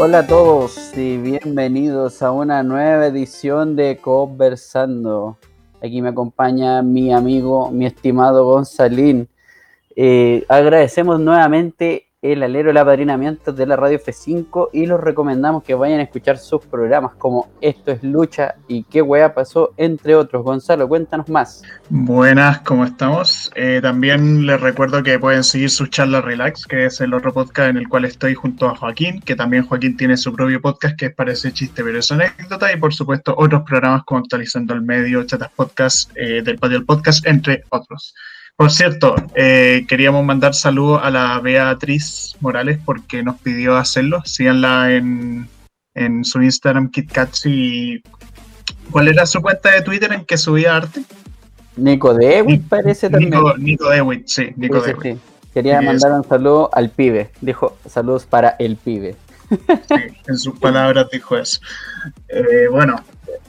Hola a todos y bienvenidos a una nueva edición de Conversando. Aquí me acompaña mi amigo, mi estimado Gonzalín. Eh, agradecemos nuevamente el alero, el apadrinamiento de la Radio F5 y los recomendamos que vayan a escuchar sus programas como Esto es Lucha y qué wea pasó, entre otros. Gonzalo, cuéntanos más. Buenas, ¿cómo estamos? Eh, también les recuerdo que pueden seguir su charla Relax, que es el otro podcast en el cual estoy junto a Joaquín, que también Joaquín tiene su propio podcast que parece chiste, pero es anécdota, y por supuesto otros programas como Actualizando el Medio, Chatas Podcast, eh, del Patio del Podcast, entre otros. Por cierto, eh, queríamos mandar saludos a la Beatriz Morales porque nos pidió hacerlo. Síganla en, en su Instagram, KitKatsi. ¿Cuál era su cuenta de Twitter en que subía arte? Nico Dewitt parece también. Nico, Dewitt, sí, Nico Dewitt. Quería mandar un saludo al pibe. Dijo saludos para el pibe. Sí, en sus palabras dijo eso. Eh, bueno,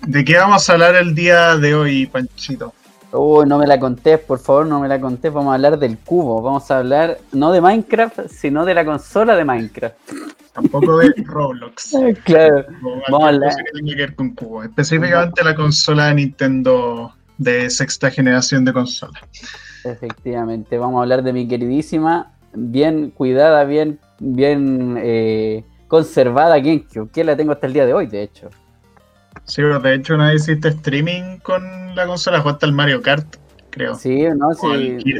¿de qué vamos a hablar el día de hoy, Panchito? Uy, no me la contés, por favor, no me la contés. Vamos a hablar del cubo. Vamos a hablar no de Minecraft, sino de la consola de Minecraft. Tampoco de Roblox. claro. Vamos a hablar. Que tiene que ver con cubo. Específicamente la consola de Nintendo de sexta generación de consola. Efectivamente, vamos a hablar de mi queridísima, bien cuidada, bien, bien eh, conservada GameCube, que la tengo hasta el día de hoy, de hecho. Sí, pero de hecho una vez hiciste streaming con la consola, jugaste al Mario Kart, creo. Sí, no, sí.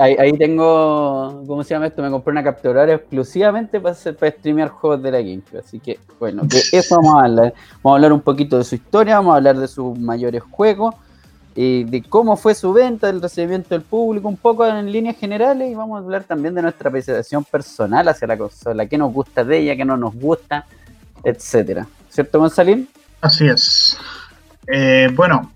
Ahí, tengo, ¿cómo se llama esto? Me compré una capturadora exclusivamente para, hacer, para streamear juegos de la GameCube. Así que, bueno, de eso vamos a hablar. Vamos a hablar un poquito de su historia, vamos a hablar de sus mayores juegos, y de cómo fue su venta, del recibimiento del público, un poco en líneas generales, y vamos a hablar también de nuestra apreciación personal hacia la consola, qué nos gusta de ella, qué no nos gusta, etcétera. ¿Cierto, Gonzalín? Así es. Eh, bueno,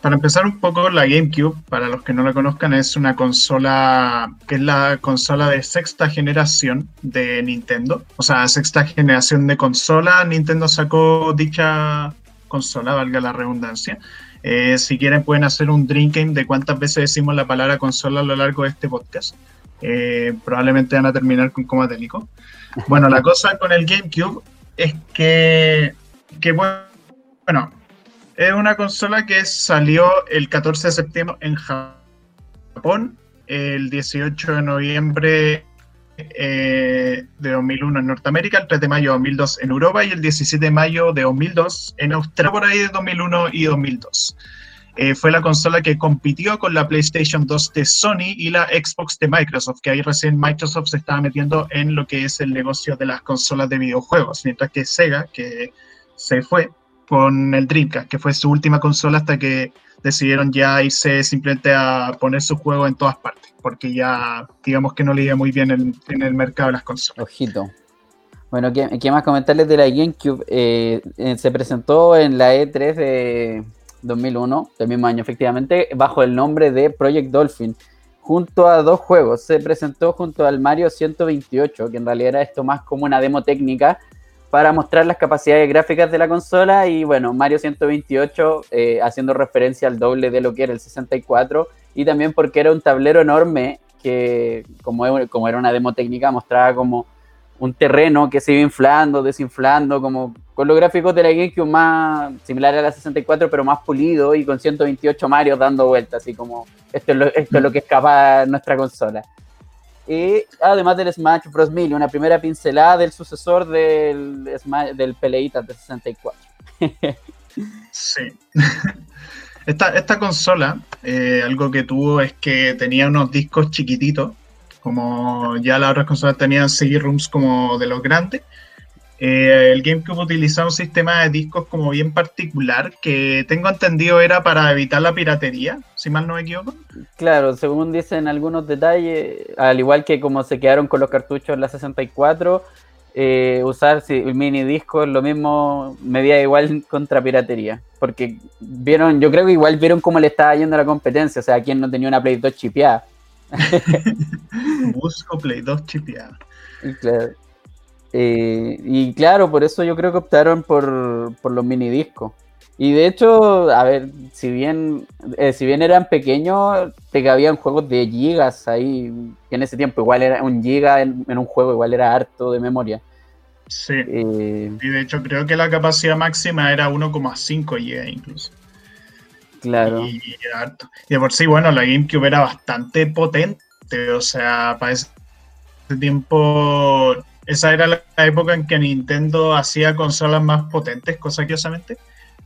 para empezar un poco, la GameCube, para los que no la conozcan, es una consola que es la consola de sexta generación de Nintendo. O sea, sexta generación de consola, Nintendo sacó dicha consola, valga la redundancia. Eh, si quieren pueden hacer un drink game de cuántas veces decimos la palabra consola a lo largo de este podcast. Eh, probablemente van a terminar con coma técnico. Bueno, la cosa con el GameCube es que, bueno, es una consola que salió el 14 de septiembre en Japón, el 18 de noviembre eh, de 2001 en Norteamérica, el 3 de mayo de 2002 en Europa y el 17 de mayo de 2002 en Australia, por ahí de 2001 y 2002. Eh, fue la consola que compitió con la PlayStation 2 de Sony y la Xbox de Microsoft, que ahí recién Microsoft se estaba metiendo en lo que es el negocio de las consolas de videojuegos, mientras que Sega, que se fue con el Dreamcast, que fue su última consola hasta que decidieron ya irse simplemente a poner su juego en todas partes, porque ya digamos que no le iba muy bien en, el mercado de las consolas. Ojito. Bueno, ¿qué, más comentarles de la GameCube? Eh, eh, se presentó en la E3 de 2001, del mismo año efectivamente, bajo el nombre de Project Dolphin, junto a dos juegos. Se presentó junto al Mario 128, que en realidad era esto más como una demo técnica para mostrar las capacidades gráficas de la consola y bueno, Mario 128 eh, haciendo referencia al doble de lo que era el 64 y también porque era un tablero enorme que como, como era una demo técnica mostraba como un terreno que se iba inflando, desinflando, como con los gráficos de la GameCube más similar a la 64, pero más pulido y con 128 Mario dando vueltas, así como esto es lo, esto es lo que escapa nuestra consola. Y además del Smash Bros. Melee, una primera pincelada del sucesor del, del Peleita de 64. sí. Esta, esta consola, eh, algo que tuvo es que tenía unos discos chiquititos como ya las otras consolas tenían CD-ROOMs como de los grandes. Eh, el GameCube utilizaba un sistema de discos como bien particular que tengo entendido era para evitar la piratería, si mal no me equivoco. Claro, según dicen algunos detalles, al igual que como se quedaron con los cartuchos en la 64, eh, usar el mini disco lo mismo medía igual contra piratería. Porque vieron, yo creo que igual vieron cómo le estaba yendo la competencia, o sea, quien no tenía una Play 2 chipeada. Busco Play 2 chipeado. Claro. Eh, y claro, por eso yo creo que optaron por, los mini discos. Y de hecho, a ver, si bien, eh, si bien eran pequeños, te cabían juegos de gigas ahí. en ese tiempo igual era un giga en, un juego, igual era harto de memoria. Sí. Eh, y de hecho creo que la capacidad máxima era 1,5 GB incluso. Claro. Y, de por sí, bueno, la GameCube era bastante potente. O sea, para ese tiempo, esa era la época en que Nintendo hacía consolas más potentes, cosa que osamente.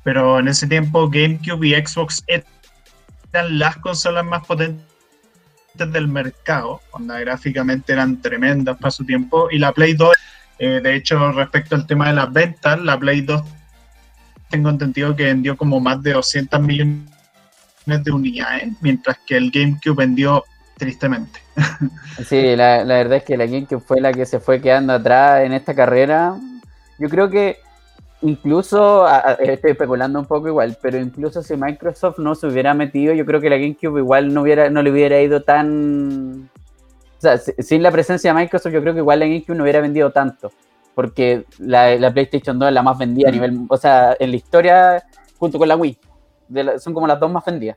Pero en ese tiempo GameCube y Xbox eran las consolas más potentes del mercado, cuando gráficamente eran tremendas para su tiempo. Y la Play 2 eh, de hecho, respecto al tema de las ventas, la Play 2 tengo entendido que vendió como más de 200 millones de unidades, mientras que el GameCube vendió tristemente. Sí, la, verdad es que la GameCube fue la que se fue quedando atrás en esta carrera. Yo creo que incluso, estoy especulando un poco igual, pero incluso si Microsoft no se hubiera metido, yo creo que la GameCube igual no, hubiera, no le hubiera ido tan sea, sin la presencia de Microsoft, yo creo que igual la GameCube no hubiera vendido tanto. Porque la, PlayStation 2 es la más vendida a mm. nivel. O sea, en la historia, junto con la Wii. son como las dos más vendidas.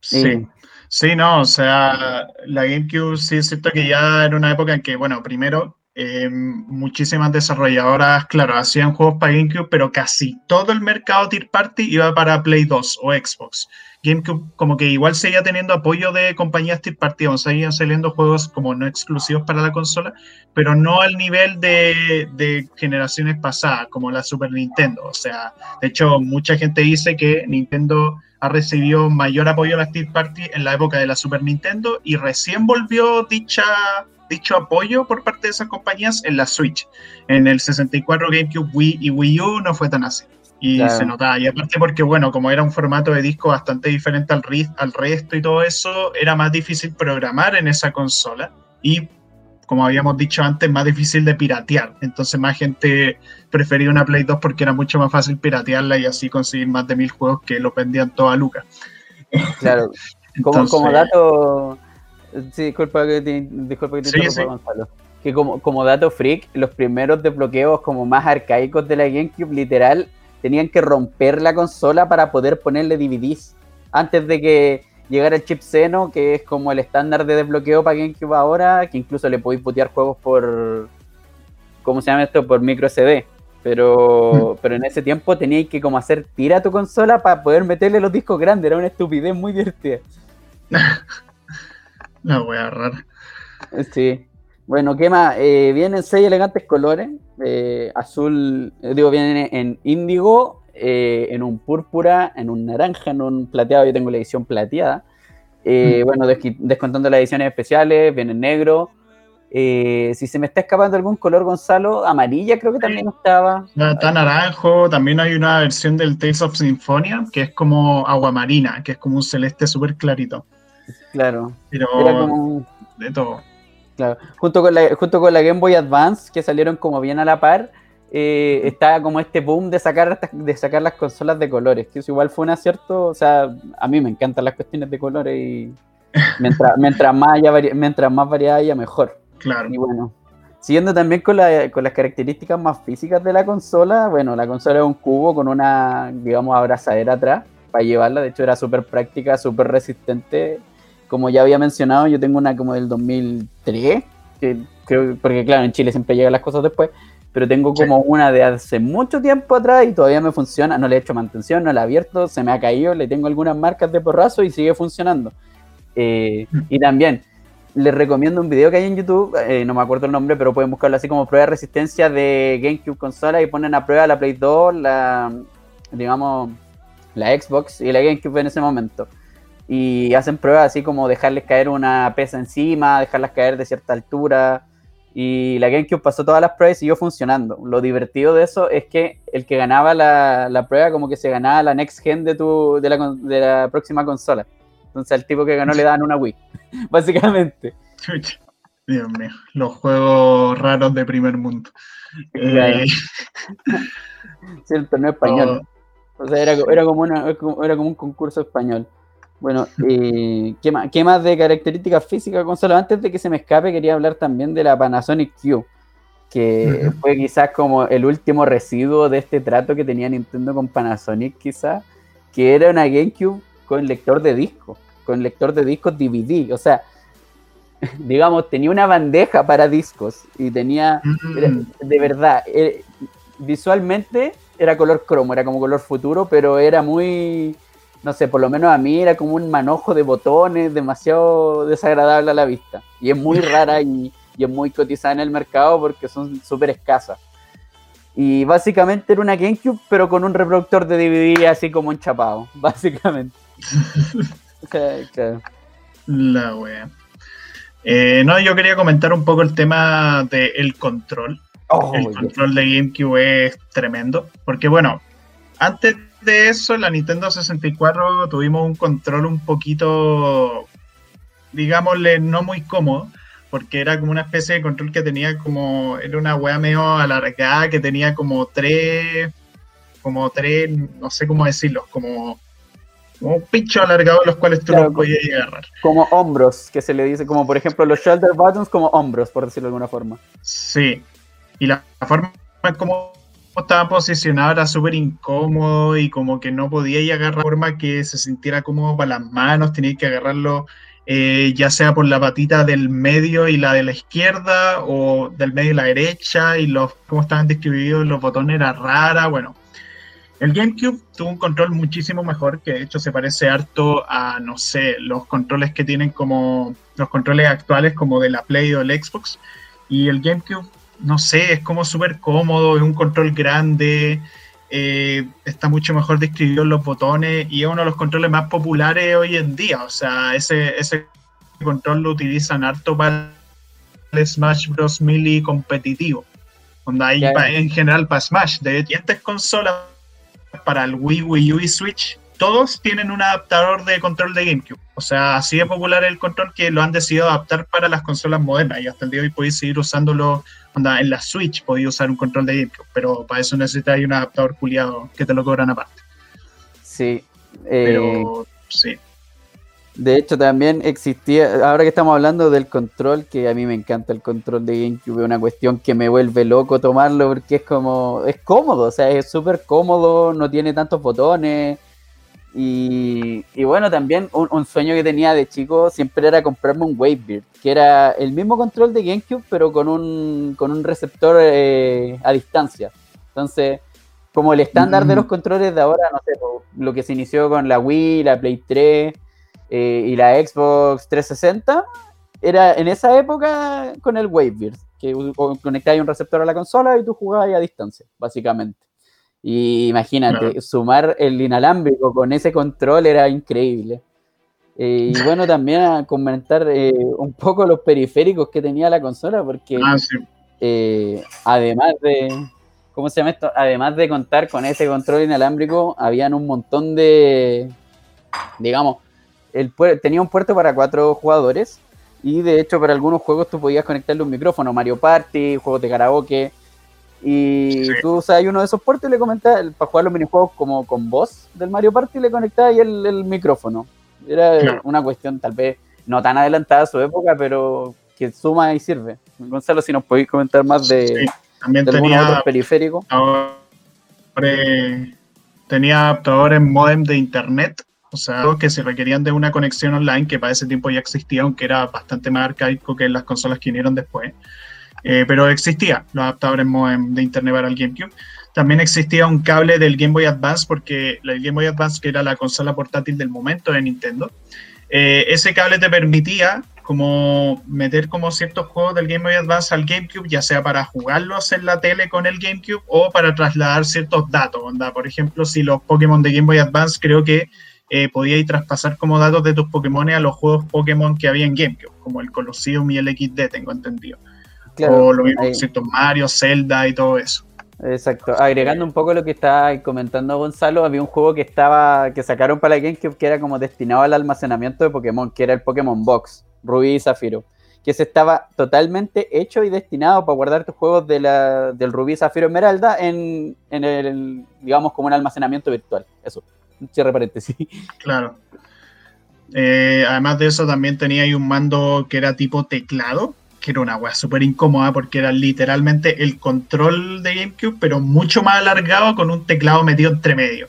Sí. Sí, no, o sea, la GameCube sí es cierto que ya era una época en que, bueno, primero eh, muchísimas desarrolladoras, claro, hacían juegos para GameCube, pero casi todo el mercado Tier Party iba para Play 2 o Xbox. GameCube como que igual seguía teniendo apoyo de compañías Tier Party, o seguían saliendo juegos como no exclusivos para la consola, pero no al nivel de, de generaciones pasadas, como la Super Nintendo. O sea, de hecho, mucha gente dice que Nintendo ha recibido mayor apoyo a la Tier Party en la época de la Super Nintendo y recién volvió dicha dicho apoyo por parte de esas compañías en la Switch. En el 64 GameCube, Wii y Wii U no fue tan así. Y se notaba. Y aparte porque, bueno, como era un formato de disco bastante diferente al, al resto y todo eso, era más difícil programar en esa consola. Y, como habíamos dicho antes, más difícil de piratear. Entonces más gente prefería una Play 2 porque era mucho más fácil piratearla y así conseguir más de mil juegos que lo vendían todo a Lucas. Claro. Como, como dato Sí, disculpa que te, disculpa que te Gonzalo. Que como, como dato freak, los primeros desbloqueos como más arcaicos de la GameCube, literal, tenían que romper la consola para poder ponerle DVDs. Antes de que llegara el chip Seno, que es como el estándar de desbloqueo para GameCube ahora, que incluso le podéis putear juegos por. ¿Cómo se llama esto? Por micro CD. Pero, mm. pero en ese tiempo teníais que como hacer tira tu consola para poder meterle los discos grandes. Era una estupidez muy divertida. La wea rara. Sí. Bueno, ¿qué más? Eh, vienen seis elegantes colores. Eh, azul, eh, digo, vienen en índigo, en un púrpura, en un naranja, en un plateado. Yo tengo la edición plateada. Mm. Bueno, descontando las ediciones especiales, viene en negro. si se me está escapando algún color, Gonzalo, amarilla creo que también estaba. Está naranjo, también hay una versión del Tales of Symphonia que es como agua marina, que es como un celeste súper clarito. Claro. Pero de todo. Claro. Junto con, la, junto con la Game Boy Advance, que salieron como bien a la par, eh, está como este boom de sacar, de sacar las consolas de colores, que eso igual fue un acierto. O sea, a mí me encantan las cuestiones de colores y mientras, mientras, más, haya mientras más variedad haya, mejor. Claro. Y bueno, siguiendo también con, la, con las características más físicas de la consola, bueno, la consola es un cubo con una, digamos, abrazadera atrás para llevarla. De hecho, era súper práctica, súper resistente como ya había mencionado, yo tengo una como del 2003, que creo, porque claro, en Chile siempre llegan las cosas después, pero tengo como una de hace mucho tiempo atrás y todavía me funciona, no le he hecho mantención, no la he abierto, se me ha caído, le tengo algunas marcas de porrazo y sigue funcionando. Eh, mm. y también les recomiendo un video que hay en YouTube, eh, no me acuerdo el nombre, pero pueden buscarlo así como prueba de resistencia de GameCube consola y ponen a prueba la Play 2, la, digamos, la Xbox y la GameCube en ese momento y hacen pruebas así como dejarles caer una pesa encima, dejarlas caer de cierta altura. Y la GameCube pasó todas las pruebas y siguió funcionando. Lo divertido de eso es que el que ganaba la, la prueba como que se ganaba la next gen de, tu, de, la, de la próxima consola. Entonces al tipo que ganó le daban una Wii, básicamente. Dios mío, los juegos raros de primer mundo. Eh... Cierto, no español. Oh. O sea, era, era, como una, era como un concurso español. Bueno, eh, ¿qué, más, ¿qué, más, de características físicas, Gonzalo? Antes de que se me escape, quería hablar también de la Panasonic Q, que fue quizás como el último residuo de este trato que tenía Nintendo con Panasonic, quizás, que era una GameCube con lector de disco, con lector de discos DVD. O sea, digamos, tenía una bandeja para discos y tenía, Mm. de verdad, eh, visualmente era color cromo, era como color futuro, pero era muy, no sé, por lo menos a mí era como un manojo de botones demasiado desagradable a la vista. Y es muy rara y, y es muy cotizada en el mercado porque son súper escasas. Y básicamente era una GameCube, pero con un reproductor de DVD así como enchapado, básicamente. La wea. Eh, no, yo quería comentar un poco el tema del control. Oh, el Dios. control de GameCube es tremendo. Porque bueno, antes de eso, en la Nintendo 64 tuvimos un control un poquito, digámosle, no muy cómodo. Porque era como una especie de control que tenía como, era una wea medio alargada, que tenía como tres, como tres, no sé cómo decirlo, como, como un pincho alargado los cuales tú Claro, no podías agarrar. como hombros, que se le dice, como por ejemplo los shoulder buttons como hombros, por decirlo de alguna forma. Sí, y la, la forma en cómo estaba posicionado era súper incómodo y como que no podía y agarrar forma que se sintiera cómodo para las manos, tenía que agarrarlo eh, ya sea por la patita del medio y la de la izquierda o del medio y la derecha y los cómo estaban distribuidos los botones era rara, bueno. El GameCube tuvo un control muchísimo mejor, que de hecho se parece harto a, no sé, los controles que tienen como los controles actuales como de la Play o el Xbox. Y el GameCube, no sé, es como súper cómodo, es un control grande, eh, está mucho mejor distribuido en los botones y es uno de los controles más populares hoy en día. O sea, ese, ese control lo utilizan harto para el Smash Bros. Melee competitivo. Donde hay pa- en general para Smash. De diferentes consolas para el Wii, Wii U y Switch, todos tienen un adaptador de control de GameCube. O sea, así de popular el control que lo han decidido adaptar para las consolas modernas y hasta el día de hoy podéis seguir usándolo. Onda, en la Switch podéis usar un control de GameCube, pero para eso necesitáis un adaptador culiado que te lo cobran aparte. Sí. eh, Pero sí, De hecho, también existía, ahora que estamos hablando del control, que a mí me encanta el control de GameCube, es una cuestión que me vuelve loco tomarlo porque es como, es cómodo, o sea, es súper cómodo, no tiene tantos botones. Y, y bueno, también un, un sueño que tenía de chico siempre era comprarme un Wavebeard, que era el mismo control de GameCube, pero con un, con un receptor eh, a distancia. Entonces, como el estándar de Mm. los controles de ahora, no sé, lo que se inició con la Wii, la Play 3 eh, y la Xbox 360, era en esa época con el Wavebeard, que conectabas un receptor a la consola y tú jugabas a distancia, básicamente. Y imagínate, Claro. sumar el inalámbrico con ese control era increíble. Eh, y bueno, también a comentar eh, un poco los periféricos que tenía la consola, porque ah, sí. eh, además de, ¿cómo se llama esto? Además de contar con ese control inalámbrico, habían un montón de, digamos, el, tenía un puerto para cuatro jugadores y de hecho para algunos juegos tú podías conectarle un micrófono, Mario Party, juegos de karaoke, y Sí. tú usabas uno de esos puertos y le comentabas, para jugar los minijuegos como con voz del Mario Party, le conectabas ahí el, el micrófono. Era Claro. una cuestión tal vez no tan adelantada a su época, pero que suma y sirve. Gonzalo, si nos podéis comentar más de, Sí, También de tenía otros periféricos. adaptadores- tenía adaptadores modem de internet, o sea, que se requerían de una conexión online que para ese tiempo ya existía, aunque era bastante más arcaico que las consolas que vinieron después. Eh, pero existía los adaptadores de internet para el GameCube. También existía un cable del Game Boy Advance, porque el Game Boy Advance, que era la consola portátil del momento de Nintendo, eh, ese cable te permitía como meter como ciertos juegos del Game Boy Advance al GameCube, ya sea para jugarlos en la tele con el GameCube o para trasladar ciertos datos. Por ejemplo, si los Pokémon de Game Boy Advance creo que eh, podíais traspasar como datos de tus Pokémon a los juegos Pokémon que había en GameCube, como el Colosseum y el XD, tengo entendido. Claro, o lo mismo ahí- Mario, Zelda y todo eso. Exacto. Agregando un poco lo que está comentando Gonzalo, había un juego que estaba que sacaron para la GameCube que era como destinado al almacenamiento de Pokémon, que era el Pokémon Box, Rubí y Zafiro, que se estaba totalmente hecho y destinado para guardar tus juegos de la, del Rubí, Zafiro, Esmeralda en, en el, digamos, como un almacenamiento virtual. Eso, un cierre paréntesis. Claro. Eh, además de eso, también tenía ahí un mando que era tipo teclado, que era una weá súper incómoda porque era literalmente el control de GameCube, pero mucho más alargado con un teclado metido entre medio.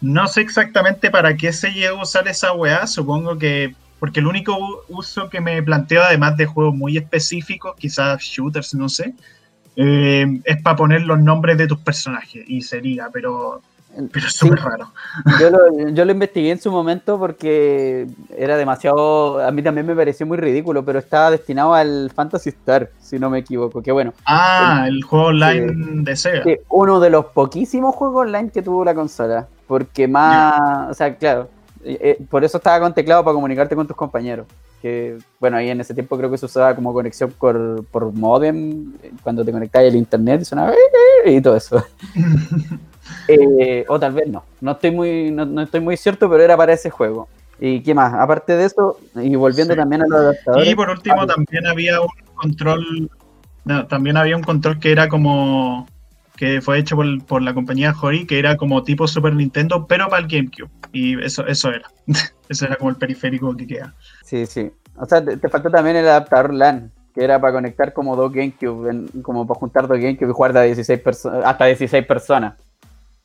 No sé exactamente para qué se llegó a usar esa weá, supongo que porque el único uso que me planteo, además de juegos muy específicos, quizás shooters, no sé, eh, es para poner los nombres de tus personajes y sería, pero pero es súper raro. Yo lo, yo lo, investigué en su momento porque era demasiado. A mí también me pareció muy ridículo, pero estaba destinado al Fantasy Star, si no me equivoco. Que bueno. Ah, el, juego online de Sega. uno de los poquísimos juegos online que tuvo la consola. Porque más. O sea, claro. Eh, eh, por eso estaba con teclado para comunicarte con tus compañeros. Que bueno, ahí en ese tiempo creo que se usaba como conexión por, por modem, cuando te conectabas al internet sonaba y todo eso. Eh, o tal vez no. No estoy muy, no, estoy muy cierto, pero era para ese juego. ¿Y qué más? Aparte de eso, y volviendo también a los adaptadores. Y por último, también había un control. también había un control que era como. que fue hecho por, la compañía Hori, que era como tipo Super Nintendo, pero para el GameCube. Y eso, eso era. eso era como el periférico que queda. Sí, sí. O sea, te, faltó también el adaptador LAN, que era para conectar como dos GameCube, como para juntar dos GameCube y jugar de 16 hasta 16 personas.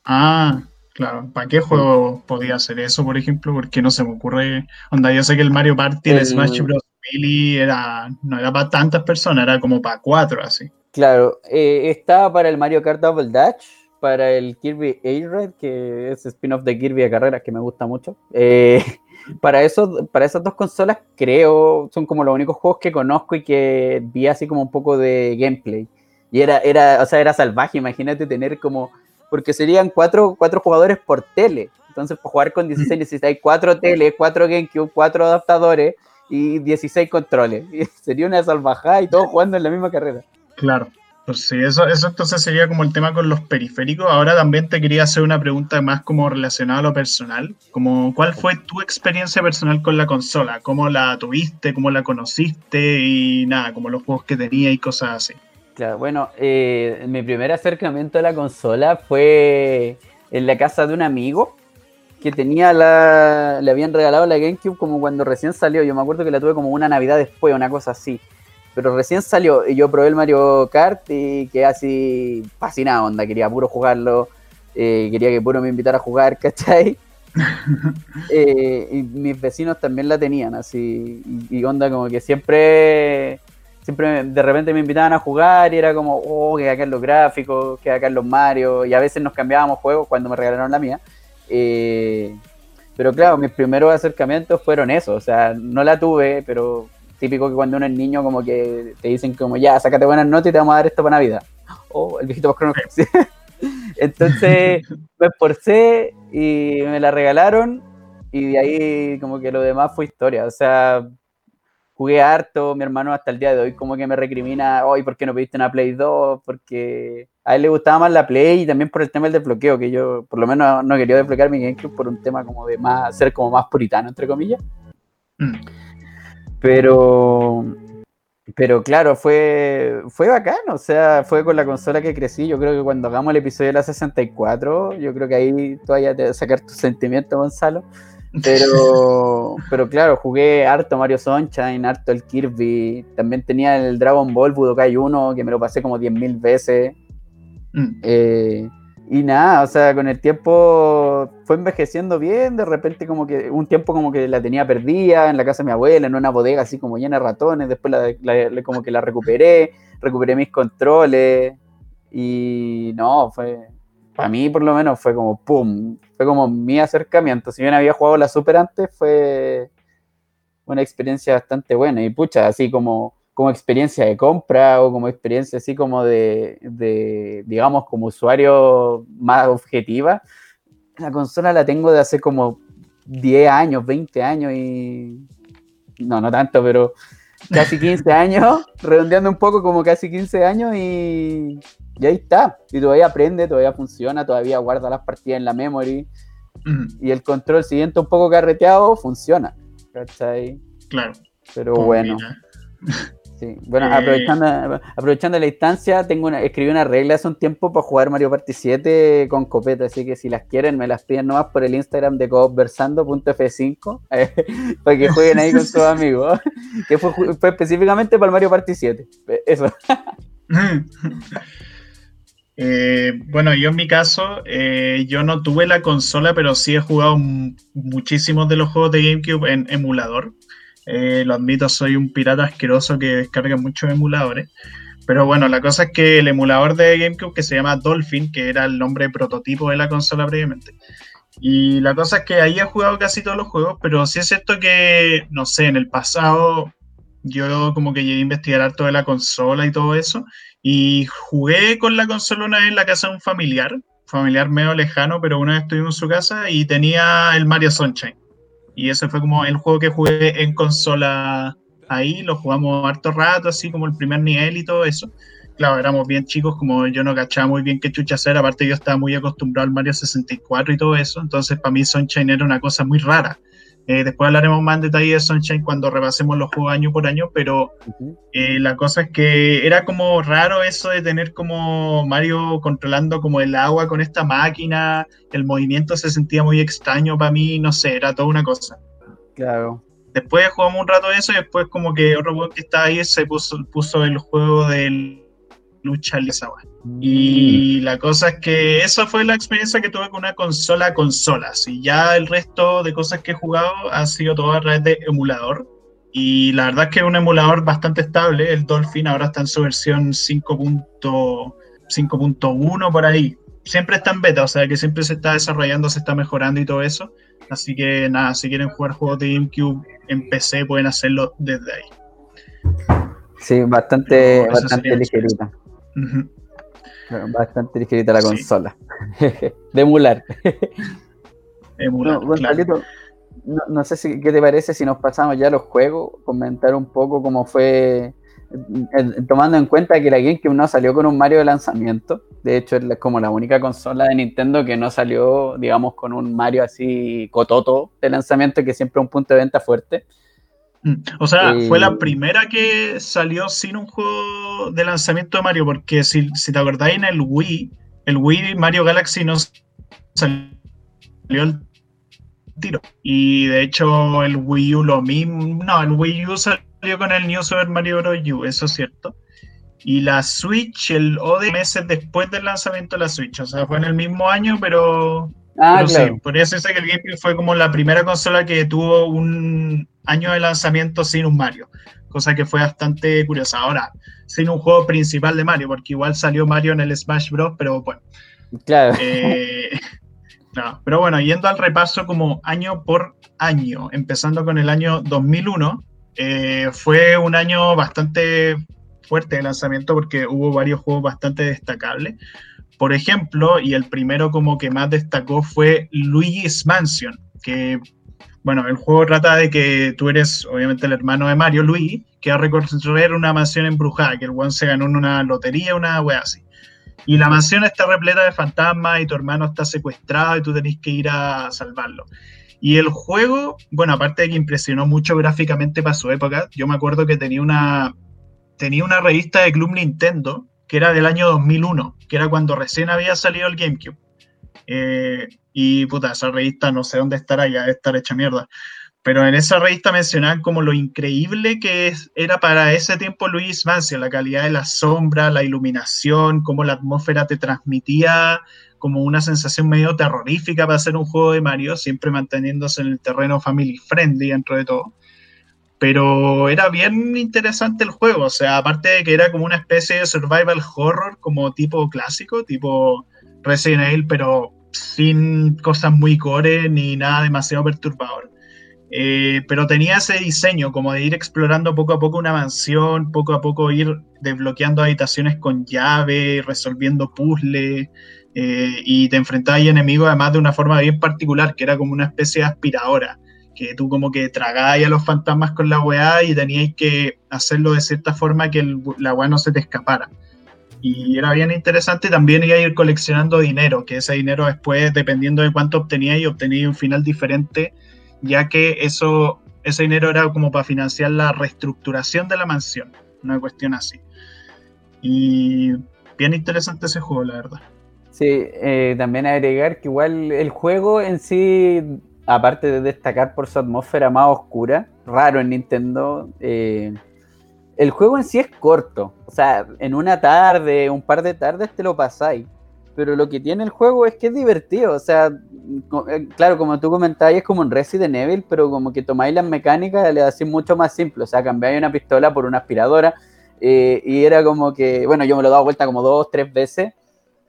Ah, claro. ¿Para qué juego podía hacer eso, por ejemplo? Porque no se me ocurre. Onda, yo sé que el Mario Party, el, Smash Bros. Melee era, no era para tantas personas, era como para cuatro, así. Claro, eh, estaba para el Mario Kart Double Dash, para el Kirby A-Red, que es spin-off de Kirby de carreras, que me gusta mucho. Eh, para, eso, para esas dos consolas, creo, son como los únicos juegos que conozco y que vi así como un poco de gameplay. Y era, era, o sea, era salvaje, imagínate tener como porque serían cuatro, cuatro jugadores por tele. Entonces, para jugar con 16 necesitáis cuatro tele, cuatro GameCube, cuatro adaptadores y 16 controles. Y sería una salvajada y todos jugando en la misma carrera. Claro. Pues sí, eso, eso entonces sería como el tema con los periféricos. Ahora también te quería hacer una pregunta más como relacionada a lo personal. Como, ¿Cuál fue tu experiencia personal con la consola? ¿Cómo la tuviste? ¿Cómo la conociste? Y nada, como los juegos que tenía y cosas así. Claro, bueno, eh, mi primer acercamiento a la consola fue en la casa de un amigo que tenía la. Le habían regalado la GameCube como cuando recién salió. Yo me acuerdo que la tuve como una Navidad después, una cosa así. Pero recién salió y yo probé el Mario Kart y quedé así fascinado, onda. Quería puro jugarlo. Eh, quería que puro me invitara a jugar, ¿cachai? Eh, y mis vecinos también la tenían, así. y onda, como que siempre siempre de repente me invitaban a jugar y era como, oh, que acá en los gráficos, que acá en los Mario, y a veces nos cambiábamos juegos cuando me regalaron la mía. Eh, pero claro, mis primeros acercamientos fueron eso, o sea, no la tuve, pero típico que cuando uno es niño como que te dicen como, ya, sácate buenas notas y te vamos a dar esto para Navidad. O oh, el viejito Chrono Entonces me esforcé y me la regalaron y de ahí como que lo demás fue historia, o sea, jugué harto, mi hermano hasta el día de hoy como que me recrimina, hoy ¿por qué no pediste una Play 2? Porque a él le gustaba más la Play y también por el tema del desbloqueo, que yo por lo menos no quería desbloquear mi GameCube por un tema como de más, ser como más puritano, entre comillas. Mm. Pero, pero claro, fue, fue bacán, o sea, fue con la consola que crecí. Yo creo que cuando hagamos el episodio de la 64, yo creo que ahí todavía te vas a sacar tu sentimiento, Gonzalo. Pero, pero claro, jugué harto Mario Sunshine, harto el Kirby. También tenía el Dragon Ball Budokai 1, que me lo pasé como 10.000 veces. Mm. Eh, y nada, o sea, con el tiempo fue envejeciendo bien, de repente como que un tiempo como que la tenía perdida en la casa de mi abuela, en una bodega así como llena de ratones, después la, como que la recuperé, recuperé mis controles y no, fue, para mí por lo menos fue como pum, fue como mi acercamiento. Si bien había jugado la Super antes, fue una experiencia bastante buena. Y pucha, así como, como experiencia de compra o como experiencia así como de, de, digamos, como usuario más objetiva, la consola la tengo de hace como 10 años, 20 años y... No, no tanto, pero casi 15 años, redondeando un poco como casi 15 años y y ahí está. Y todavía aprende, todavía funciona, todavía guarda las partidas en la memory. Y el control siguiente un poco carreteado funciona. ¿Cachai? Claro. Pero bueno. Sí. Bueno, eh, aprovechando, aprovechando la instancia, tengo una, escribí una regla hace un tiempo para jugar Mario Party 7 con copeta, así que si las quieren, me las piden nomás por el Instagram de coopversando.f5 para que jueguen ahí con sus amigos. que fue, fue, específicamente para el Mario Party 7. Eso. Eh, bueno, yo en mi caso, eh, yo no tuve la consola, pero sí he jugado muchísimos de los juegos de GameCube en emulador. Eh, lo admito, soy un pirata asqueroso que descarga muchos emuladores. Pero bueno, la cosa es que el emulador de GameCube que se llama Dolphin, que era el nombre prototipo de la consola previamente. Y la cosa es que ahí he jugado casi todos los juegos, pero sí es cierto que, no sé, en el pasado yo como que llegué a investigar harto de la consola y todo eso. Y jugué con la consola una vez en la casa de un familiar, familiar medio lejano, pero una vez estuvimos en su casa y tenía el Mario Sunshine. Y ese fue como el juego que jugué en consola ahí, lo jugamos harto rato, así como el primer nivel y todo eso. Claro, éramos bien chicos, como yo no cachaba muy bien qué chucha hacer, aparte yo estaba muy acostumbrado al Mario 64 y todo eso, entonces para mí Sunshine era una cosa muy rara. Eh, después hablaremos más en detalle de Sunshine cuando repasemos los juegos año por año, pero eh, la cosa es que era como raro eso de tener como Mario controlando como el agua con esta máquina, el movimiento se sentía muy extraño para mí, no sé, era toda una cosa. Claro. Después jugamos un rato de eso y después como que otro juego que estaba ahí se puso, puso el juego del lucha Y mm. la cosa es que esa fue la experiencia que tuve con una consola consolas. Y ya el resto de cosas que he jugado ha sido todo a través de emulador. Y la verdad es que es un emulador bastante estable. El Dolphin ahora está en su versión 5.1 por ahí. Siempre está en beta, o sea que siempre se está desarrollando, se está mejorando y todo eso. Así que nada, si quieren jugar juegos de GameCube en PC pueden hacerlo desde ahí. Sí, bastante, bastante ligerita. Bastante ligerita la consola. de emular. emular no, sé si, qué te parece si nos pasamos ya a los juegos, comentar un poco cómo fue, tomando en cuenta que la GameCube no salió con un Mario de lanzamiento. De hecho, es como la única consola de Nintendo que no salió, digamos, con un Mario así cototo de lanzamiento, que siempre es un punto de venta fuerte. Mm. O sea, fue la primera que salió sin un juego de lanzamiento de Mario, porque si, te acordáis en el Wii, el Wii Mario Galaxy no salió el tiro. Y de hecho el Wii U lo mismo, no, el Wii U salió con el New Super Mario Bros. U, eso es cierto. Y la Switch, el OD meses después del lanzamiento de la Switch, o sea, fue en el mismo año, pero Ah, claro. por eso sé que el GameCube fue como la primera consola que tuvo un año de lanzamiento sin un Mario, cosa que fue bastante curiosa. Ahora, sin un juego principal de Mario, porque igual salió Mario en el Smash Bros., pero bueno. Claro. Eh, no, pero bueno, yendo al repaso como año por año, empezando con el año 2001, eh, fue un año bastante fuerte de lanzamiento porque hubo varios juegos bastante destacables. Por ejemplo, y el primero como que más destacó fue Luigi's Mansion, que, bueno, el juego trata de que tú eres obviamente el hermano de Mario, Luigi, que va a recorrer una mansión embrujada, que el one se ganó en una lotería, una wea así. Y la mansión está repleta de fantasmas y tu hermano está secuestrado y tú tenés que ir a salvarlo. Y el juego, bueno, aparte de que impresionó mucho gráficamente para su época, yo me acuerdo que tenía una, tenía una revista de Club Nintendo que era del año 2001, que era cuando recién había salido el GameCube. Eh, y puta, esa revista no sé dónde estará, ya debe estar hecha mierda. Pero en esa revista mencionaban como lo increíble que era para ese tiempo Luis Mansion, la calidad de la sombra, la iluminación, cómo la atmósfera te transmitía como una sensación medio terrorífica para hacer un juego de Mario, siempre manteniéndose en el terreno family friendly dentro de todo pero era bien interesante el juego, o sea, aparte de que era como una especie de survival horror como tipo clásico, tipo Resident Evil, pero sin cosas muy core ni nada demasiado perturbador. Eh, pero tenía ese diseño como de ir explorando poco a poco una mansión, poco a poco ir desbloqueando habitaciones con llave, resolviendo puzzles, eh, y te enfrentabas a enemigos además de una forma bien particular, que era como una especie de aspiradora que tú como que tragáis a los fantasmas con la weá y teníais que hacerlo de cierta forma que la weá no se te escapara. Y era bien interesante también iba a ir coleccionando dinero, que ese dinero después, dependiendo de cuánto obteníais, obteníais un final diferente, ya que eso, ese dinero era como para financiar la reestructuración de la mansión, una cuestión así. Y bien interesante ese juego, la verdad. Sí, eh, también agregar que igual el juego en sí aparte de destacar por su atmósfera más oscura, raro en Nintendo, eh, el juego en sí es corto. O sea, en una tarde, un par de tardes te lo pasáis. pero lo que tiene el juego es que es divertido. O sea, eh, claro, como tú comentabas, es como un Resident Evil, pero como que tomáis las mecánicas y le hacéis mucho más simple. O sea, cambiáis una pistola por una aspiradora. Eh, y era como que, bueno, yo me lo he dado vuelta como dos, tres veces.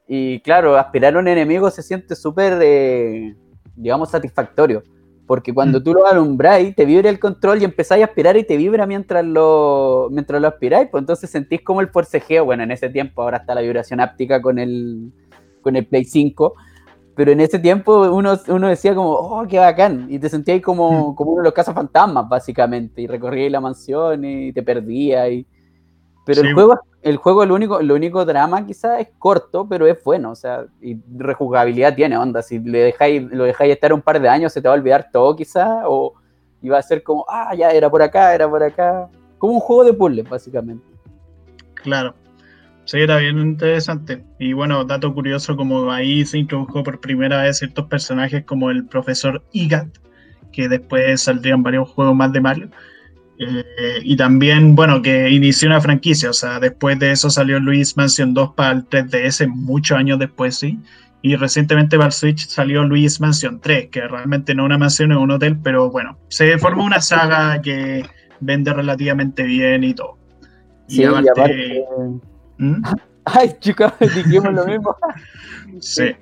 Y claro, aspirar a un enemigo se siente súper, eh, digamos, satisfactorio. Porque cuando mm. tú lo alumbráis, te vibra el control y empezáis a aspirar y te vibra mientras lo, mientras lo aspiráis. Pues entonces sentís como el forcejeo. Bueno, en ese tiempo ahora está la vibración áptica con el, con el Play 5, pero en ese tiempo uno, uno decía como, oh, qué bacán, y te sentías como, hmm. como uno de los casos fantasmas, básicamente, y recorrías la mansión y te perdías. Y... Pero el juego, el juego, el único, el único drama quizás es corto, pero es bueno, o sea, y rejugabilidad tiene onda, si le dejáis, lo dejáis estar un par de años se te va a olvidar todo quizás, o iba a ser como, ah, ya era por acá, era por acá, como un juego de puzzles, básicamente. Claro. Sí, era bien interesante. Y bueno, dato curioso, como ahí se introdujo por primera vez ciertos personajes como el profesor Igat, que después saldrían varios juegos más de Mario. Eh, y también, bueno, que inició una franquicia, o sea, después de eso salió Luis Mansion 2 para el 3DS, muchos años después, sí. Y recientemente para el Switch salió Luis Mansion 3, que realmente no una mansión, es un hotel, pero bueno, se formó una saga que vende relativamente bien y todo. Y aparte, ¿Mm? Ay, chicos, dijimos lo mismo. sí.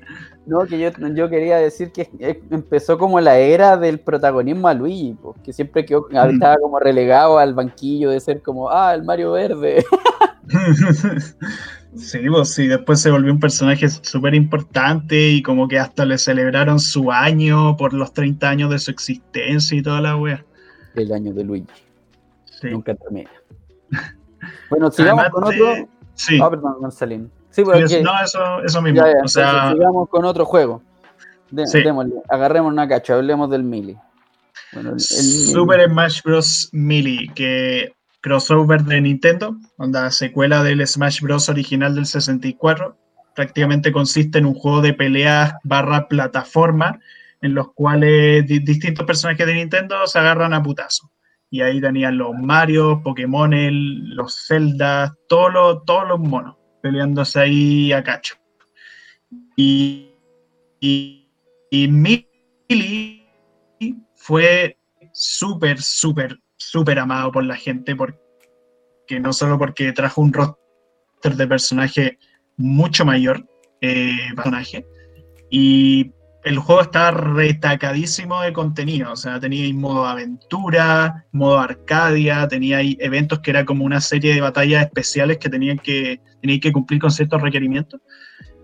No, que yo, yo, quería decir que empezó como la era del protagonismo a Luigi, que siempre quedó, mm. estaba como relegado al banquillo de ser como, ah, el Mario Verde. sí, pues sí, después se volvió un personaje súper importante y como que hasta le celebraron su año por los 30 años de su existencia y toda la wea. El año de Luigi. Sí. Nunca termina. Bueno, sigamos con otro. Sí. Ah, perdón, Gonzalín. Sí, porque... No, eso, eso mismo. o sea... Sigamos con otro juego. agarremos una cacha, hablemos del Melee. Bueno, Super Smash Bros. Melee, que crossover de Nintendo, onda secuela del Smash Bros. original del 64. Prácticamente consiste en un juego de peleas barra plataforma en los cuales distintos personajes de Nintendo se agarran a putazo y ahí tenían los Mario, Pokémon, los Zelda, todos los, todos los monos peleándose ahí a cacho. Y, y, y fue súper, súper, súper amado por la gente, porque no solo porque trajo un roster de personaje mucho mayor, eh, personaje, y el juego está retacadísimo de contenido. O sea, tenía modo aventura, modo arcadia, tenía ahí eventos que era como una serie de batallas especiales que tenían que, que cumplir con ciertos requerimientos.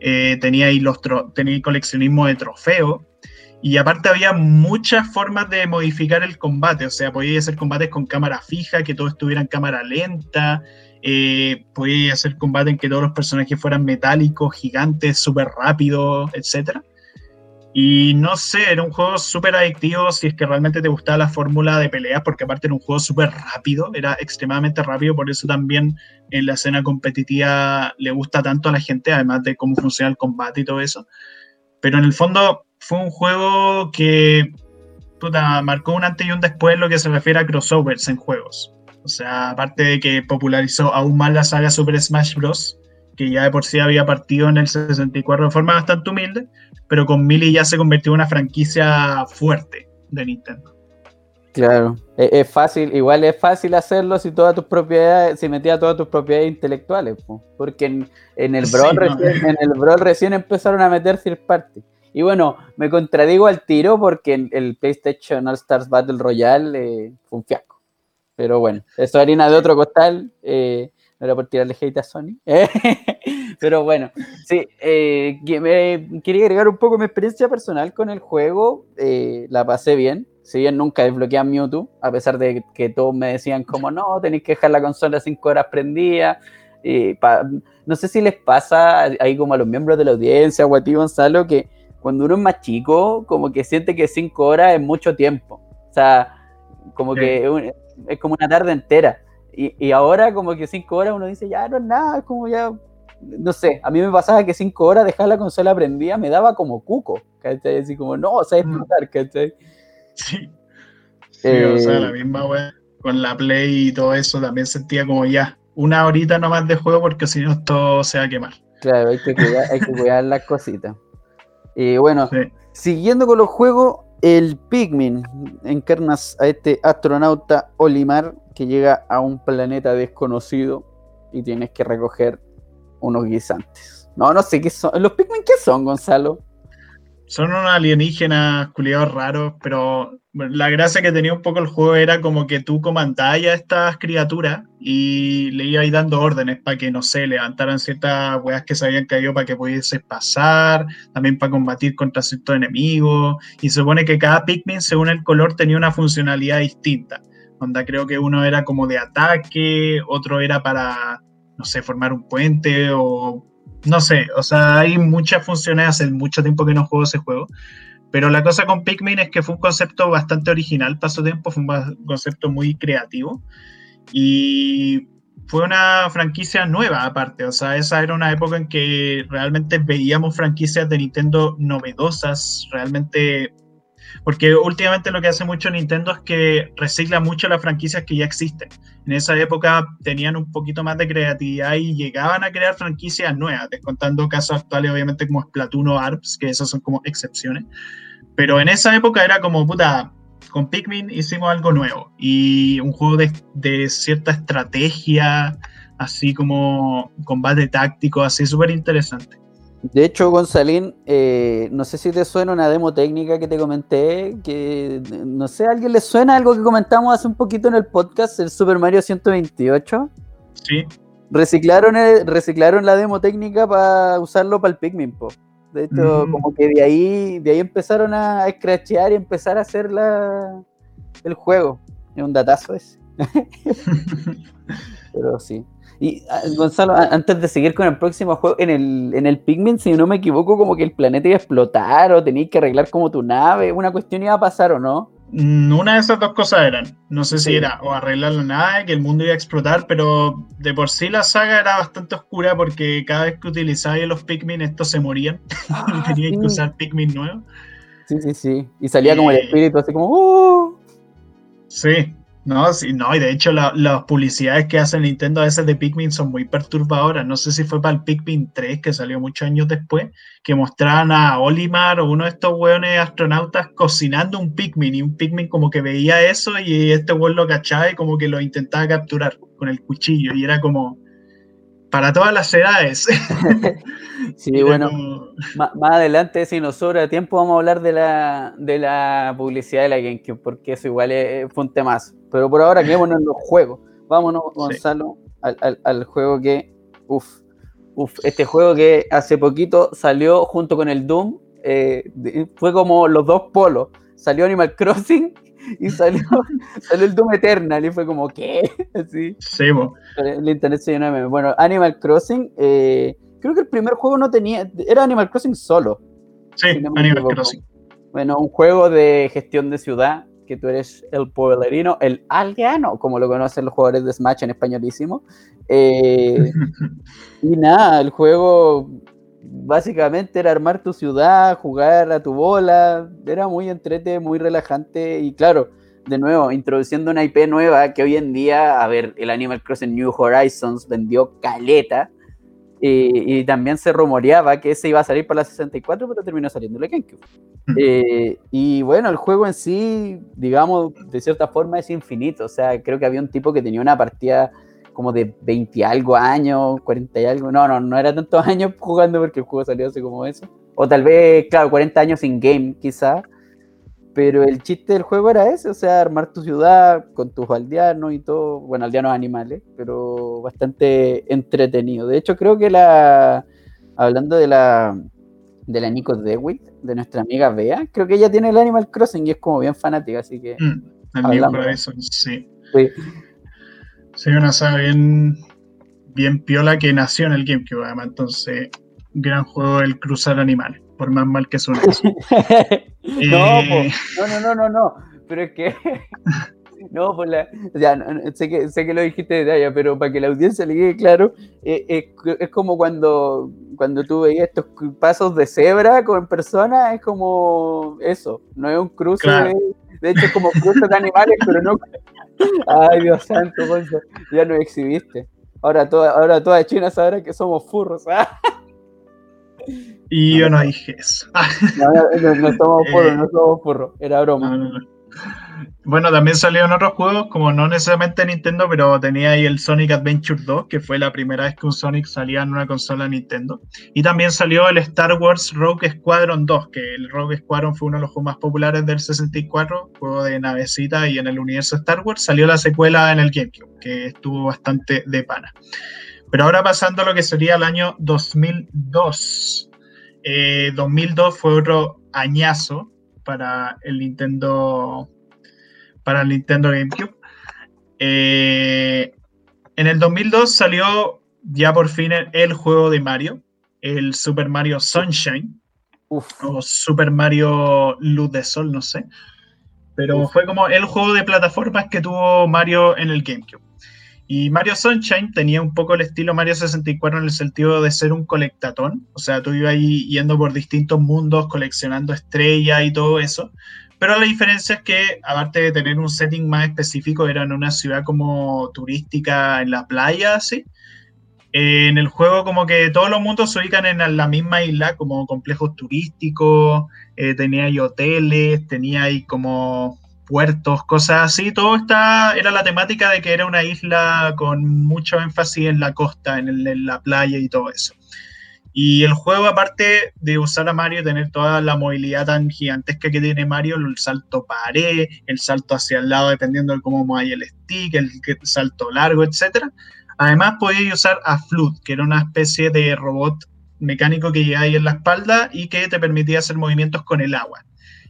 Eh, tenía ahí los tenía coleccionismo de trofeos. Y aparte había muchas formas de modificar el combate. O sea, podía hacer combates con cámara fija, que todo estuviera en cámara lenta. Eh, podía hacer combate en que todos los personajes fueran metálicos, gigantes, súper rápidos, etcétera. Y no sé, era un juego súper adictivo si es que realmente te gustaba la fórmula de peleas, porque aparte era un juego súper rápido, era extremadamente rápido, por eso también en la escena competitiva le gusta tanto a la gente, además de cómo funciona el combate y todo eso. Pero en el fondo fue un juego que puta, marcó un antes y un después lo que se refiere a crossovers en juegos. O sea, aparte de que popularizó aún más la saga Super Smash Bros., que ya de por sí había partido en el 64 de forma bastante humilde, pero con Mili ya se convirtió en una franquicia fuerte de Nintendo. Claro, es, fácil, igual es fácil hacerlo si todas tus propiedades, si metías todas tus propiedades intelectuales, porque en, el Brawl recién, en el Brawl recién empezaron a meter third party. Y bueno, me contradigo al tiro porque el PlayStation All Stars Battle Royale eh, fue un fiasco. Pero bueno, eso es harina de otro costal. Eh, no era por tirarle hate a Sony. Pero bueno, sí, eh, quería agregar un poco mi experiencia personal con el juego. Eh, la pasé bien. Si bien nunca desbloqueé a Mewtwo, a pesar de que todos me decían como no, tenéis que dejar la consola 5 horas prendida. no sé si les pasa ahí como a los miembros de la audiencia o a ti Gonzalo, que cuando uno es más chico, como que siente que 5 horas es mucho tiempo. O sea, como que es como una tarde entera. Y, ahora como que cinco horas uno dice, ya no es nada, como ya, no sé, a mí me pasaba que cinco horas dejar la consola prendida me daba como cuco, ¿cachai? Así como, no, o sea, explotar, ¿cachai? Sí. sí o sea, la eh, misma wea, con la Play y todo eso también sentía como ya, una horita nomás de juego porque si no todo se va a quemar. Claro, hay que cuidar, las cositas. Y bueno, siguiendo con los juegos, el Pikmin encarnas a este astronauta Olimar que llega a un planeta desconocido y tienes que recoger unos guisantes. No, no sé qué son. ¿Los Pikmin qué son, Gonzalo? Son unos alienígenas culiados raros, pero la gracia que tenía un poco el juego era como que tú comandabas a estas criaturas y le ibas dando órdenes para que, no sé, levantaran ciertas weas que se habían caído para que pudiese pasar, también para combatir contra ciertos enemigos. Y se supone que cada Pikmin, según el color, tenía una funcionalidad distinta. Onda, creo que uno era como de ataque, otro era para, no sé, formar un puente o no sé, o sea, hay muchas funciones, hace mucho tiempo que no juego ese juego, pero la cosa con Pikmin es que fue un concepto bastante original, pasó tiempo, fue un concepto muy creativo y fue una franquicia nueva aparte, o sea, esa era una época en que realmente veíamos franquicias de Nintendo novedosas, realmente porque últimamente lo que hace mucho Nintendo es que recicla mucho las franquicias que ya existen. En esa época tenían un poquito más de creatividad y llegaban a crear franquicias nuevas, descontando casos actuales obviamente como Splatoon o ARPS, que esas son como excepciones. Pero en esa época era como, puta, con Pikmin hicimos algo nuevo y un juego de, de cierta estrategia, así como combate táctico, así súper interesante. De hecho, Gonzalín, eh, no sé si te suena una demo técnica que te comenté, que no sé, ¿a alguien le suena algo que comentamos hace un poquito en el podcast, el Super Mario 128? Sí. Reciclaron, reciclaron la demo técnica para usarlo para el Pikmin, po. De hecho, mm. como que de ahí, de ahí empezaron a scratchear y empezar a hacer la, el juego. Es un datazo ese. Pero sí. Y ah, Gonzalo, antes de seguir con el próximo juego, en el, en el Pikmin, si no me equivoco, como que el planeta iba a explotar o tenías que arreglar como tu nave, una cuestión iba a pasar o no. Mm, una de esas dos cosas eran, no sé si era o arreglar la nave, que el mundo iba a explotar, pero de por sí la saga era bastante oscura porque cada vez que utilizabas los Pikmin estos se morían ah, y tenías que usar Pikmin nuevos. Sí, sí, sí. Y salía como el eh, espíritu así como... ¡Uh! Sí, no, sí, no, y de hecho las publicidades que hace Nintendo a veces de Pikmin son muy perturbadoras. No sé si fue para el Pikmin 3, que salió muchos años después, que mostraban a Olimar o uno de estos hueones astronautas cocinando un Pikmin, y un Pikmin como que veía eso y este hueón lo cachaba y como que lo intentaba capturar con el cuchillo, y era como para todas las edades. sí, bueno, más, adelante, si nos sobra tiempo, vamos a hablar de la, de la publicidad de la GameCube, porque eso igual fue un temazo. Pero por ahora quedémonos en los juegos. Vámonos, Gonzalo, al, juego que, uff, uff, este juego que hace poquito salió junto con el Doom, eh, fue como los dos polos. Salió Animal Crossing y salió, salió el Doom Eternal y fue como, ¿qué? Así. Sí, El internet se llenó de Bueno, Animal Crossing, eh, creo que el primer juego no tenía, era Animal Crossing solo. Sí, Animal Crossing. Bueno, un juego de gestión de ciudad, que tú eres el pueblerino, el aldeano, como lo conocen los jugadores de Smash en españolísimo. Eh, y nada, el juego básicamente era armar tu ciudad, jugar a tu bola, era muy entrete, muy relajante. Y claro, de nuevo, introduciendo una IP nueva que hoy en día, a ver, el Animal Crossing New Horizons vendió caleta. Y, también se rumoreaba que ese iba a salir para la 64, pero terminó saliendo la GameCube. Eh, y bueno, el juego en sí, digamos, de cierta forma es infinito, o sea, creo que había un tipo que tenía una partida como de 20 algo años, 40 y algo. No, no, no era tantos años jugando porque el juego salió así como eso. O tal vez, claro, 40 años sin game, quizá. Pero el chiste del juego era ese, o sea, armar tu ciudad con tus aldeanos y todo. Bueno, aldeanos animales, pero bastante entretenido. De hecho, creo que la. Hablando de la. De la Nico Dewitt, de nuestra amiga Bea, creo que ella tiene el Animal Crossing y es como bien fanática, así que. Mm, eso, sí. sí. Sí, una saga bien, bien piola que nació en el GameCube, además. Entonces, gran juego el cruzar animales, por más mal que suene. Eh, no, no, no, no, no, pero es que. No, por la, ya, sé, que, sé que lo dijiste de talla, pero para que la audiencia le quede claro, eh, es, como cuando, cuando tú veías estos pasos de cebra con personas, es como eso, no es un cruce, de, hecho es como cruce de animales, pero no, Ay, Dios santo, ya no exhibiste. Ahora toda, ahora toda China sabrá que somos furros. ¿ah? Y yo no dije eso. no, no, somos furros, no somos furros, era broma. Bueno, también salieron otros juegos, como no necesariamente Nintendo, pero tenía ahí el Sonic Adventure 2, que fue la primera vez que un Sonic salía en una consola Nintendo. Y también salió el Star Wars Rogue Squadron 2, que el Rogue Squadron fue uno de los juegos más populares del 64, juego de navecita y en el universo Star Wars. Salió la secuela en el GameCube, que estuvo bastante de pana. Pero ahora pasando a lo que sería el año 2002. 2002 eh, fue otro añazo para el Nintendo para el Nintendo GameCube. Eh, en el 2002 salió ya por fin el, juego de Mario, el Super Mario Sunshine, o Super Mario Luz de Sol, no sé. Pero fue como el juego de plataformas que tuvo Mario en el GameCube. Y Mario Sunshine tenía un poco el estilo Mario 64 en el sentido de ser un colectatón. O sea, tú ibas ahí yendo por distintos mundos, coleccionando estrellas y todo eso. Pero la diferencia es que, aparte de tener un setting más específico, era en una ciudad como turística en la playa, así. en el juego como que todos los mundos se ubican en la misma isla, como complejos turísticos, eh, tenía ahí hoteles, tenía ahí como puertos, cosas así, todo está, era la temática de que era una isla con mucho énfasis en la costa, en, la playa y todo eso. Y el juego, aparte de usar a Mario, tener toda la movilidad tan gigantesca que tiene Mario, el salto pared, el salto hacia el lado, dependiendo de cómo hay el stick, el, salto largo, etc. Además, podía usar a Flood, que era una especie de robot mecánico que ahí en la espalda y que te permitía hacer movimientos con el agua.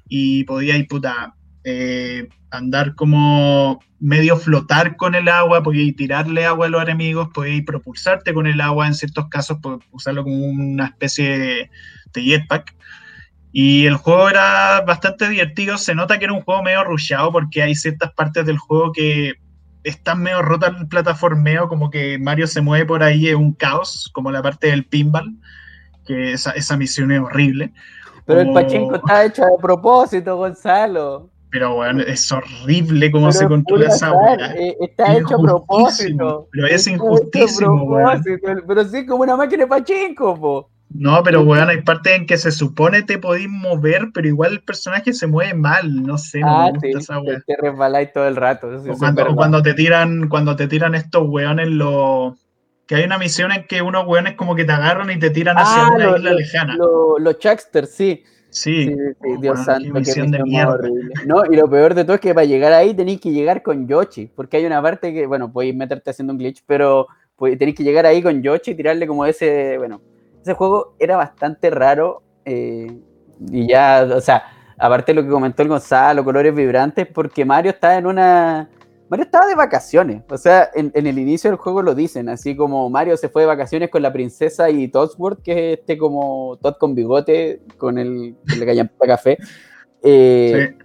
Y podía ir puta, eh, andar como medio flotar con el agua, podías tirarle agua a los enemigos, podías propulsarte con el agua, en ciertos casos usarlo como una especie de, jetpack. Y el juego era bastante divertido, se nota que era un juego medio rusheado porque hay ciertas partes del juego que están medio rotas el plataformeo, como que Mario se mueve por ahí, es un caos, como la parte del pinball, que esa, esa misión es horrible. Pero el pachinko está hecho a propósito, Gonzalo. Pero, bueno, es horrible cómo se controla esa weá. Eh, está hecho a propósito. Pero es injustísimo, weón. Pero sí, como una máquina de pachinko, po. No, pero weón, hay partes en que se supone te podís mover, pero igual el personaje se mueve mal, no sé, ah, me gusta esa weá. Te resbaláis todo el rato. o, cuando, cuando, te tiran, cuando te tiran estos weones los que hay una misión en que unos weones como que te agarran y te tiran hacia ah, una isla lejana. Los Chucksters, sí. Sí, Dios santo, qué de mierda. Horrible. No, y lo peor de todo es que para llegar ahí tenéis que llegar con Yoshi, porque hay una parte que, bueno, podéis meterte haciendo un glitch, pero tenéis que llegar ahí con Yoshi y tirarle como ese, bueno, ese juego era bastante raro eh, y ya, o sea, aparte de lo que comentó el Gonzalo, colores vibrantes, porque Mario está en una Mario estaba de vacaciones, o sea, en, el inicio del juego lo dicen, así como Mario se fue de vacaciones con la princesa y Todsworth, que es este como Todd con bigote, con el que le callan café. Eh,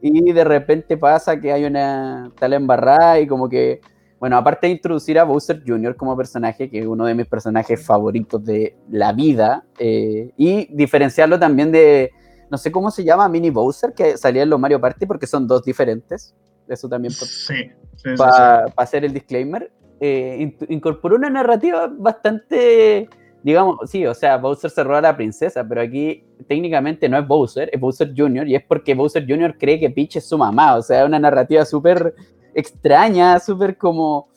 y de repente pasa que hay una tal embarrada y como que, bueno, aparte de introducir a Bowser Jr. como personaje, que es uno de mis personajes favoritos de la vida, eh, y diferenciarlo también de, no sé cómo se llama, Mini Bowser, que salía en los Mario Party porque son dos diferentes eso también para hacer el disclaimer, eh, incorporó una narrativa bastante, digamos, sí, o sea, Bowser se roba a la princesa, pero aquí técnicamente no es Bowser, es Bowser Jr. y es porque Bowser Jr. cree que Peach es su mamá, o sea, una narrativa súper extraña, súper como...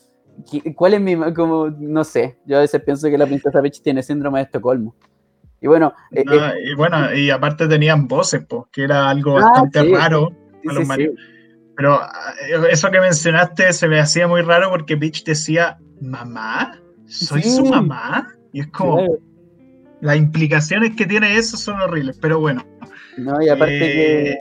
¿Cuál es mi.? Como, no sé. Yo a veces pienso que la princesa Peach tiene síndrome de Estocolmo. Y bueno. Eh, eh, y bueno, y aparte tenían voces, pues, que era algo ah, bastante raro a los Mario. Pero eh, eso que mencionaste se me hacía muy raro porque Peach decía, mamá, soy su mamá. Y es como, las implicaciones que tiene eso son horribles, pero bueno. No, y aparte que... Eh,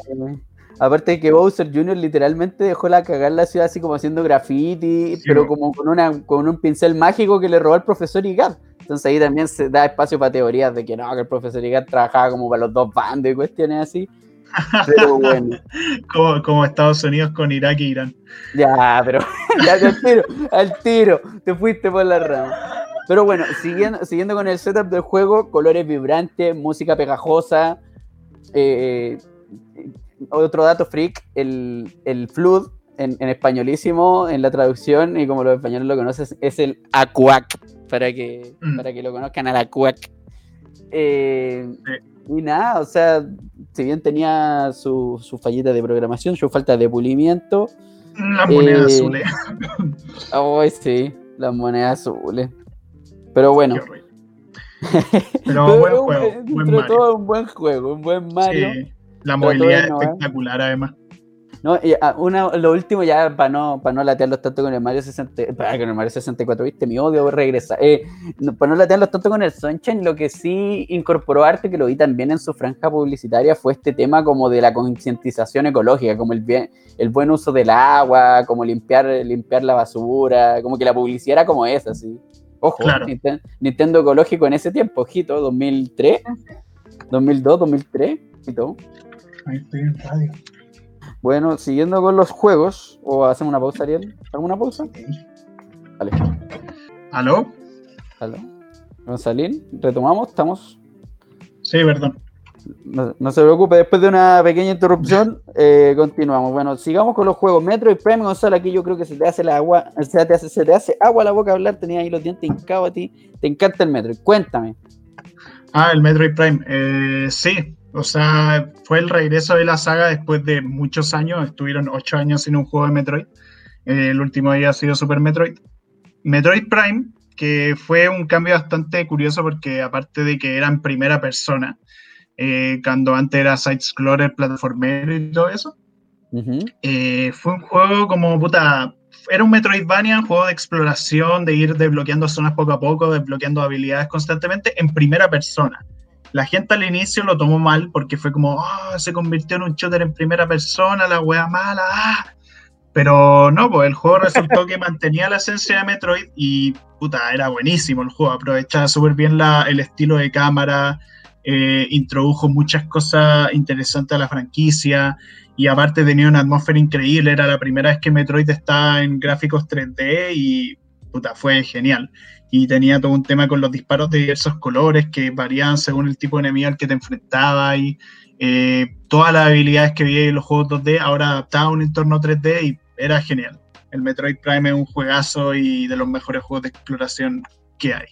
aparte de que Bowser Jr. literalmente dejó la cagar la ciudad así como haciendo graffiti, pero como con, una, con un pincel mágico que le robó al profesor Igat. Entonces ahí también se da espacio para teorías de que no, que el profesor Igat trabajaba como para los dos bandos y cuestiones así. Pero bueno. como, Estados Unidos con Irak e Irán. Ya, pero ya al tiro, al tiro, te fuiste por la rama. Pero bueno, siguiendo, siguiendo con el setup del juego, colores vibrantes, música pegajosa. Eh, otro dato freak, el, el flood en, españolísimo, en la traducción, y como los españoles lo conocen, es el acuac, para que, mm. para que lo conozcan al acuac. Eh, y nada, o sea, si bien tenía su, su fallita de programación, su falta de pulimiento. Las monedas eh, azules. Ay, sí, las monedas azules. Pero bueno. Pero buen juego, buen Mario. todo, un buen juego, un buen Mario. Sí, la movilidad es innovar. espectacular, además. No, y ah, una, lo último ya para no, para no latearlos tanto con el Mario 60, para con el Mario 64, viste, mi odio regresa. Eh, no, para no latearlos tanto con el Sunshine, lo que sí incorporó arte, que lo vi también en su franja publicitaria, fue este tema como de la concientización ecológica, como el, bien, el buen uso del agua, como limpiar, limpiar la basura, como que la publicidad era como esa, sí. Ojo, Claro. Nintendo ecológico en ese tiempo, ojito, 2003, 2002, 2003 y todo. Ahí estoy en radio. Bueno, siguiendo con los juegos, o hacemos una pausa, Ariel. ¿Alguna pausa? Vale. ¿Aló? ¿Aló? Gonzalín, retomamos, estamos. Sí, perdón. No, no se preocupe, después de una pequeña interrupción, eh, continuamos. Bueno, sigamos con los juegos. Metroid Prime, Gonzalo, aquí yo creo que se te hace la agua, se te hace, se te hace agua la boca hablar, tenías ahí los dientes hincados a ti. Te encanta el Metroid, cuéntame. Ah, el Metroid Prime. Eh, sí, o sea, fue el regreso de la saga después de muchos años. Estuvieron ocho años sin un juego de Metroid. El último día ha sido Super Metroid. Metroid Prime, que fue un cambio bastante curioso porque aparte de que era en primera persona, eh, cuando antes era side-scroller, plataformero y todo eso, eh, fue un juego como puta. Era un Metroidvania, un juego de exploración, de ir desbloqueando zonas poco a poco, desbloqueando habilidades constantemente en primera persona. La gente al inicio lo tomó mal porque fue como, "Ah, se convirtió en un shooter en primera persona, la wea mala. ah". Pero no, pues el juego resultó que mantenía la esencia de Metroid y puta, era buenísimo el juego. Aprovechaba súper bien la- el estilo de cámara, eh, introdujo muchas cosas interesantes a la franquicia y aparte tenía una atmósfera increíble, era la primera vez que Metroid estaba en gráficos 3D y puta, fue genial. Y tenía todo un tema con los disparos de diversos colores que variaban según el tipo de enemigo al que te enfrentabas y eh, todas las habilidades que vi en los juegos 2D ahora adaptadas a un entorno 3D y era genial. El Metroid Prime es un juegazo y de los mejores juegos de exploración que hay.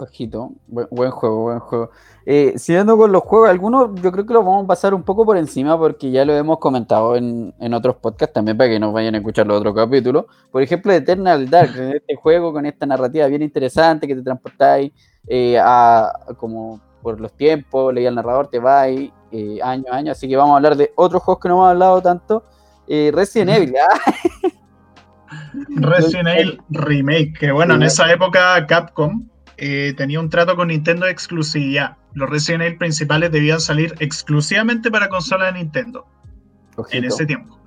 Ojito, buen, buen juego, buen juego. Eh, siguiendo con los juegos, algunos yo creo que los vamos a pasar un poco por encima porque ya lo hemos comentado en, en otros podcasts también para que nos vayan a escuchar los otros capítulos. Por ejemplo, Eternal Dark, este juego con esta narrativa bien interesante que te transportáis eh, a, como por los tiempos, leí al narrador, te va ahí eh, año a año. Así que vamos a hablar de otros juegos que no hemos hablado tanto. Eh, Resident Evil, ah, Resident Evil Remake, que bueno, en esa época Capcom eh, tenía un trato con Nintendo de exclusividad. Los Resident Evil principales debían salir exclusivamente para consola de Nintendo en ese tiempo.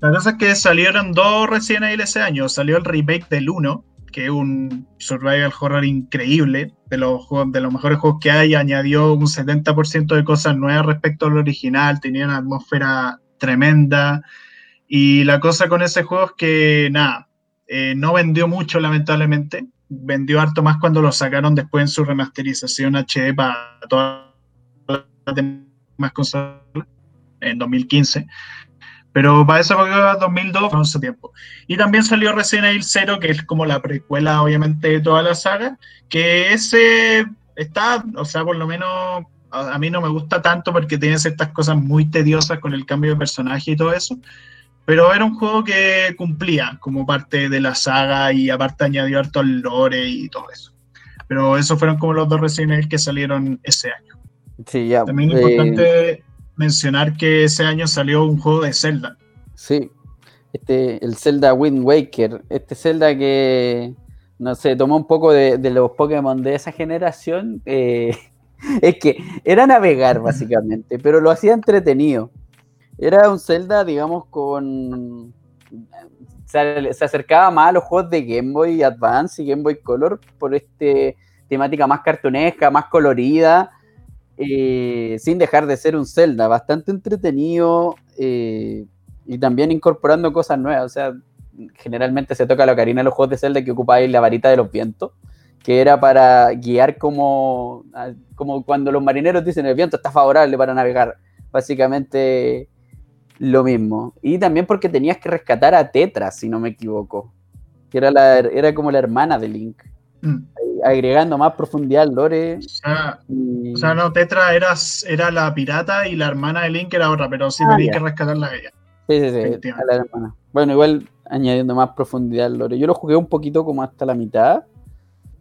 La cosa es que salieron dos Resident Evil ese año. Salió el remake del 1, que es un survival horror increíble, de los, de los mejores juegos que hay. Añadió un 70% de cosas nuevas respecto al original, tenía una atmósfera tremenda. Y la cosa con ese juego es que, nada, eh, no vendió mucho, lamentablemente. Vendió harto más cuando lo sacaron después en su remasterización HD para todas las demás consolas en 2015. Pero para esa época, 2002, fue hace tiempo. Y también salió Resident Evil 0, que es como la precuela, obviamente, de toda la saga, que ese está, o sea, por lo menos a mí no me gusta tanto porque tiene ciertas cosas muy tediosas con el cambio de personaje y todo eso. Pero era un juego que cumplía como parte de la saga y aparte añadió harto al lore y todo eso. Pero esos fueron como los dos Resident Evil que salieron ese año. Sí, ya. También es eh, importante mencionar que ese año salió un juego de Zelda. Sí, este, el Zelda Wind Waker, este Zelda que, no sé, tomó un poco de, de los Pokémon de esa generación. eh, es que era navegar básicamente, pero lo hacía entretenido. Era un Zelda, digamos, con... Se, acercaba más a los juegos de Game Boy Advance y Game Boy Color por este temática más cartunesca, más colorida, eh, sin dejar de ser un Zelda, bastante entretenido eh, y también incorporando cosas nuevas. O sea, generalmente se toca la ocarina en los juegos de Zelda que ocupáis la varita de los vientos, que era para guiar como, como cuando los marineros dicen el viento está favorable para navegar. Básicamente lo mismo. Y también porque tenías que rescatar a Tetra, si no me equivoco. Que era, la, era como la hermana de Link. Mm. Agregando más profundidad al lore. O sea, no, Tetra era, era la pirata y la hermana de Link era otra, pero sí ah, tenía que rescatarla a ella. Sí, sí, sí, a la hermana. Bueno, igual añadiendo más profundidad al lore. Yo lo jugué un poquito como hasta la mitad.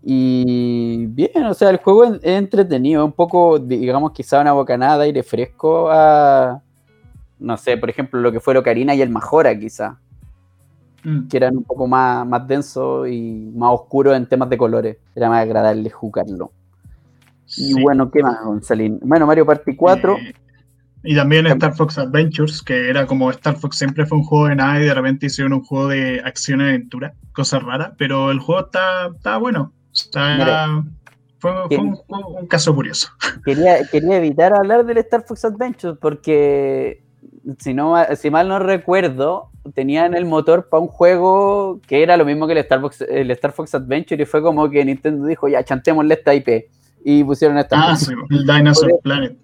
Y bien, o sea, el juego es entretenido, un poco, digamos, quizá una bocanada de aire fresco a, no sé, por ejemplo, lo que fue Ocarina y el Majora, quizá. Mm. Que eran un poco más, más densos y más oscuros en temas de colores. Era más agradable jugarlo. Y bueno, ¿qué más, Gonzalín? Bueno, Mario Party 4. Eh, y también Star Fox Adventures, que era como Star Fox siempre fue un juego de nada y de repente hicieron un juego de acción y aventura, cosa rara, pero el juego está, está bueno. fue, un, caso curioso. Quería, quería evitar hablar del Star Fox Adventures porque, si, no, si mal no recuerdo, tenían el motor para un juego que era lo mismo que el Star, Fox, el Star Fox Adventure y fue como que Nintendo dijo, ya, chantémosle esta IP. Y pusieron esta. Ah, sí, el Dinosaur Planet.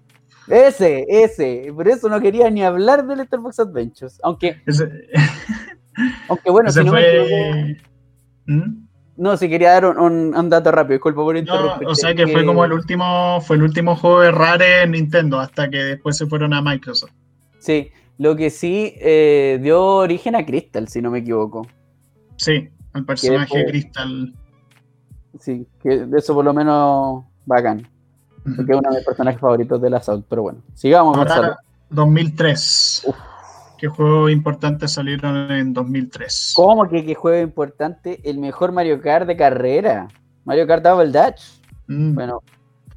Ese, ese. Por eso no quería ni hablar del Star Fox Adventures. Aunque. Aunque bueno, si no me ¿Mm? No, si quería dar un, dato rápido, disculpa por interrumpir. o sea que, fue como el último, fue el último juego de Rare en Nintendo, hasta que después se fueron a Microsoft. Sí, lo que sí eh, dio origen a Crystal, si no me equivoco. Sí, al personaje Crystal. Sí, que de eso por lo menos bacán. Porque es uno de mis personajes favoritos de la South, pero bueno, sigamos. Ahora, 2003. ¿Qué juegos importantes salieron en 2003? ¿Cómo que qué juego importante? El mejor Mario Kart de carrera. Mario Kart Double Dutch. Mm. Bueno,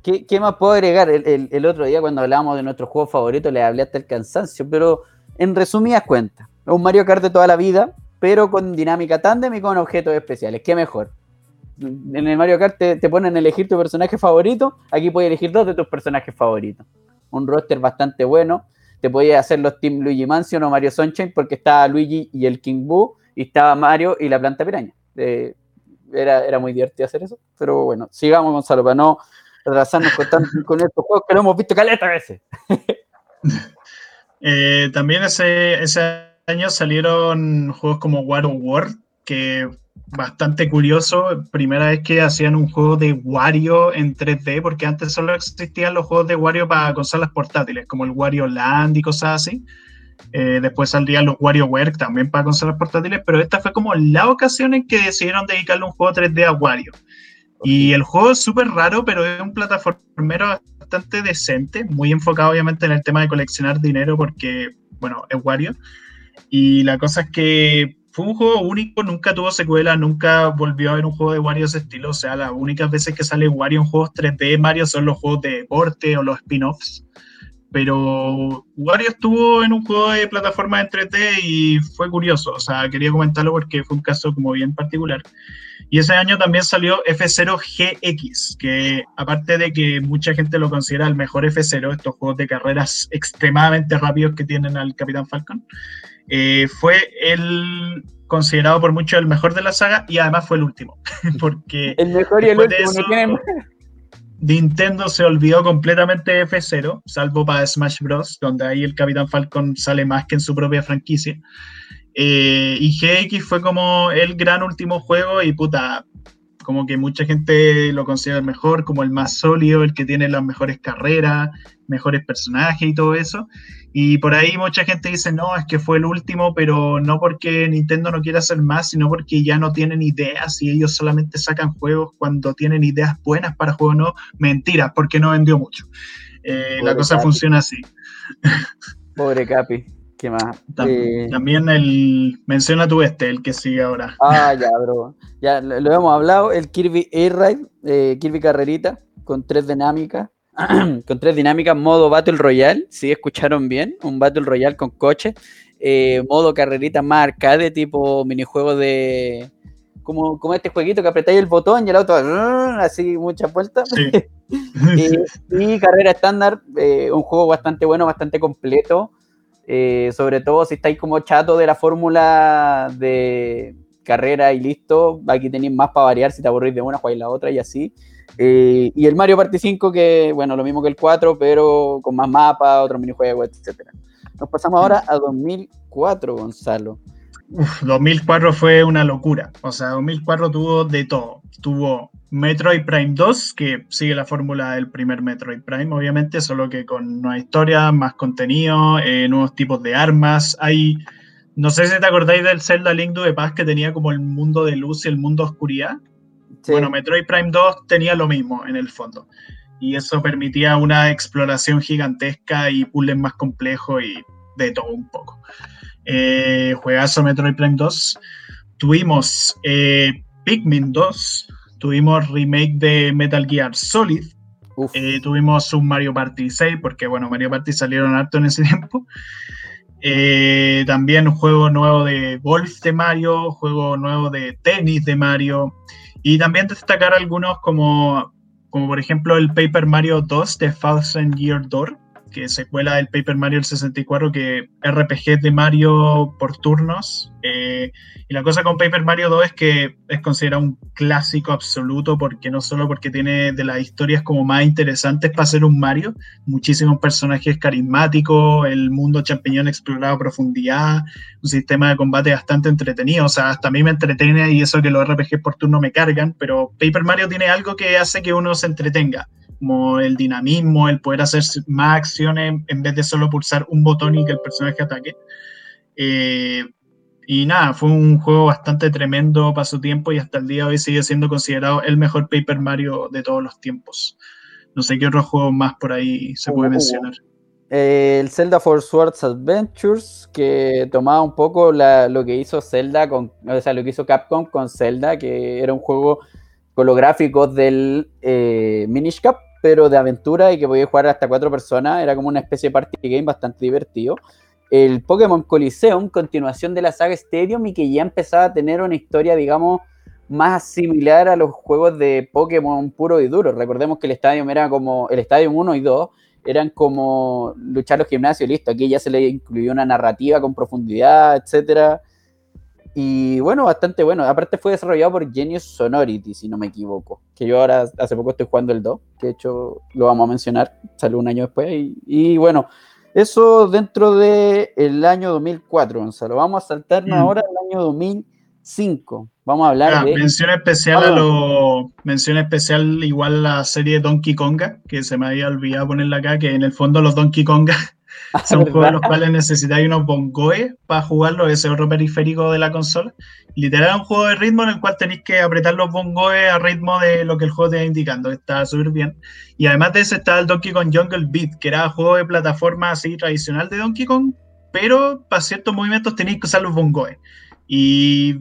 ¿qué, más puedo agregar? El, otro día cuando hablábamos de nuestro juego favorito le hablé hasta el cansancio, pero en resumidas cuentas, un Mario Kart de toda la vida, pero con dinámica tandem y con objetos especiales. ¿Qué mejor? En el Mario Kart te, te ponen a elegir tu personaje favorito, aquí puedes elegir dos de tus personajes favoritos. Un roster bastante bueno te podías hacer los Team Luigi Mansion o Mario Sunshine porque estaba Luigi y el King Boo y estaba Mario y la planta piraña. Eh, era, era muy divertido hacer eso, pero bueno, sigamos Gonzalo, para no retrasarnos con, con estos juegos que lo hemos visto caleta veces. Eh, también ese, ese año salieron juegos como War of War, que bastante curioso. Primera vez que hacían un juego de Wario en 3D, porque antes solo existían los juegos de Wario para consolas portátiles, como el Wario Land y cosas así. Eh, después saldrían los WarioWare también para consolas portátiles, pero esta fue como la ocasión en que decidieron dedicarle un juego 3D a Wario. Y el juego es súper raro, pero es un plataformero bastante decente, muy enfocado obviamente en el tema de coleccionar dinero, porque, bueno, es Wario. Y la cosa es que fue un juego único, nunca tuvo secuela, nunca volvió a haber un juego de Wario de ese estilo. O sea, las únicas veces que sale Wario en juegos 3D Mario son los juegos de deporte o los spin-offs. Pero Wario estuvo en un juego de plataforma en 3D y fue curioso. O sea, quería comentarlo porque fue un caso como bien particular. Y ese año también salió F0 GX, que aparte de que mucha gente lo considera el mejor F0, estos juegos de carreras extremadamente rápidos que tienen al Capitán Falcon, eh, fue el considerado por muchos el mejor de la saga y además fue el último. porque el mejor y el último Nintendo se olvidó completamente de F0, salvo para Smash Bros., donde ahí el Capitán Falcon sale más que en su propia franquicia. Eh, y GX fue como el gran último juego y puta, como que mucha gente lo considera el mejor, como el más sólido, el que tiene las mejores carreras, mejores personajes y todo eso. Y por ahí mucha gente dice, no, es que fue el último, pero no porque Nintendo no quiera hacer más, sino porque ya no tienen ideas y ellos solamente sacan juegos cuando tienen ideas buenas para juegos, no, mentiras, porque no vendió mucho. Eh, la cosa funciona así. Pobre Capi. ¿Qué más? Eh, también, el. Menciona tu este, el que sigue ahora. Ah, ya, bro. Ya lo, hemos hablado. El Kirby Air Ride, eh, Kirby Carrerita, con tres dinámicas. con tres dinámicas, modo Battle Royale, si escucharon bien, un Battle Royale con coche, eh, modo carrerita más arcade, tipo minijuego de, como, como este jueguito que apretáis el botón y el auto así muchas vueltas. y, carrera estándar, eh, un juego bastante bueno, bastante completo. Eh, sobre todo si estáis como chato de la fórmula de carrera y listo, aquí tenéis más para variar si te aburrís de una, jugáis la otra y así. Eh, y el Mario Party 5, que bueno, lo mismo que el 4, pero con más mapas, otros minijuegos, etc. Nos pasamos ahora a 2004, Gonzalo. 2004 fue una locura. O sea, 2004 tuvo de todo. Tuvo Metroid Prime 2, que sigue la fórmula del primer Metroid Prime, obviamente, solo que con nueva historia, más contenido, eh, nuevos tipos de armas. Hay, no sé si te acordáis del Zelda Link the Past que tenía como el mundo de luz y el mundo de oscuridad. Bueno, Metroid Prime 2 tenía lo mismo en el fondo. Y eso permitía una exploración gigantesca y puzzles más complejos y de todo un poco. Eh, juegazo Metroid Prime 2. Tuvimos eh, Pikmin 2, tuvimos remake de Metal Gear Solid, eh, tuvimos un Mario Party 6, porque bueno, Mario Party salieron harto en ese tiempo. Eh, también un juego nuevo de golf de Mario, juego nuevo de tenis de Mario. Y también destacar algunos como, como por ejemplo el Paper Mario 2 de Thousand Year Door, que secuela del Paper Mario 64, que RPG de Mario por turnos. Eh, y la cosa con Paper Mario 2 es que es considerado un clásico absoluto, porque no solo porque tiene de las historias como más interesantes para ser un Mario, muchísimos personajes carismáticos, el mundo champiñón explorado a profundidad, un sistema de combate bastante entretenido. O sea, hasta a mí me entretiene y eso que los RPG por turno me cargan, pero Paper Mario tiene algo que hace que uno se entretenga como el dinamismo, el poder hacer más acciones en vez de solo pulsar un botón y que el personaje ataque. Eh, y nada, fue un juego bastante tremendo para su tiempo y hasta el día de hoy sigue siendo considerado el mejor Paper Mario de todos los tiempos. No sé qué otro juego más por ahí se puede uh, mencionar. el Zelda For Swords Adventures, que tomaba un poco lo que hizo Zelda con, o sea, lo que hizo Capcom con Zelda, que era un juego con los gráficos del eh, Minish Cap, pero de aventura y que podía jugar hasta cuatro personas. Era como una especie de party game bastante divertido. El Pokémon Coliseum, continuación de la saga Stadium y que ya empezaba a tener una historia, digamos, más similar a los juegos de Pokémon puro y duro. Recordemos que el Stadium era como, el Stadium 1 y 2 eran como luchar los gimnasios, listo. Aquí ya se le incluyó una narrativa con profundidad, etcétera. Y bueno, bastante bueno. Aparte fue desarrollado por Genius Sonority, si no me equivoco. Que yo ahora hace poco estoy jugando el 2, que de hecho lo vamos a mencionar, salió un año después. Y, bueno, eso dentro del el año 2004, Gonzalo. Vamos a saltarnos mm. ahora al año 2005. Vamos a hablar de... Mención especial a lo... Mención especial igual la serie Donkey Konga, que se me había olvidado ponerla acá, que en el fondo los Donkey Konga Son juegos en los cuales necesitáis unos bongoes para jugarlo, ese otro periférico de la consola. Literal, un juego de ritmo en el cual tenéis que apretar los bongoes a ritmo de lo que el juego te va indicando. Está súper bien. Y además de ese está el Donkey Kong Jungle Beat, que era un juego de plataforma así tradicional de Donkey Kong, pero para ciertos movimientos tenéis que usar los bongoes. Y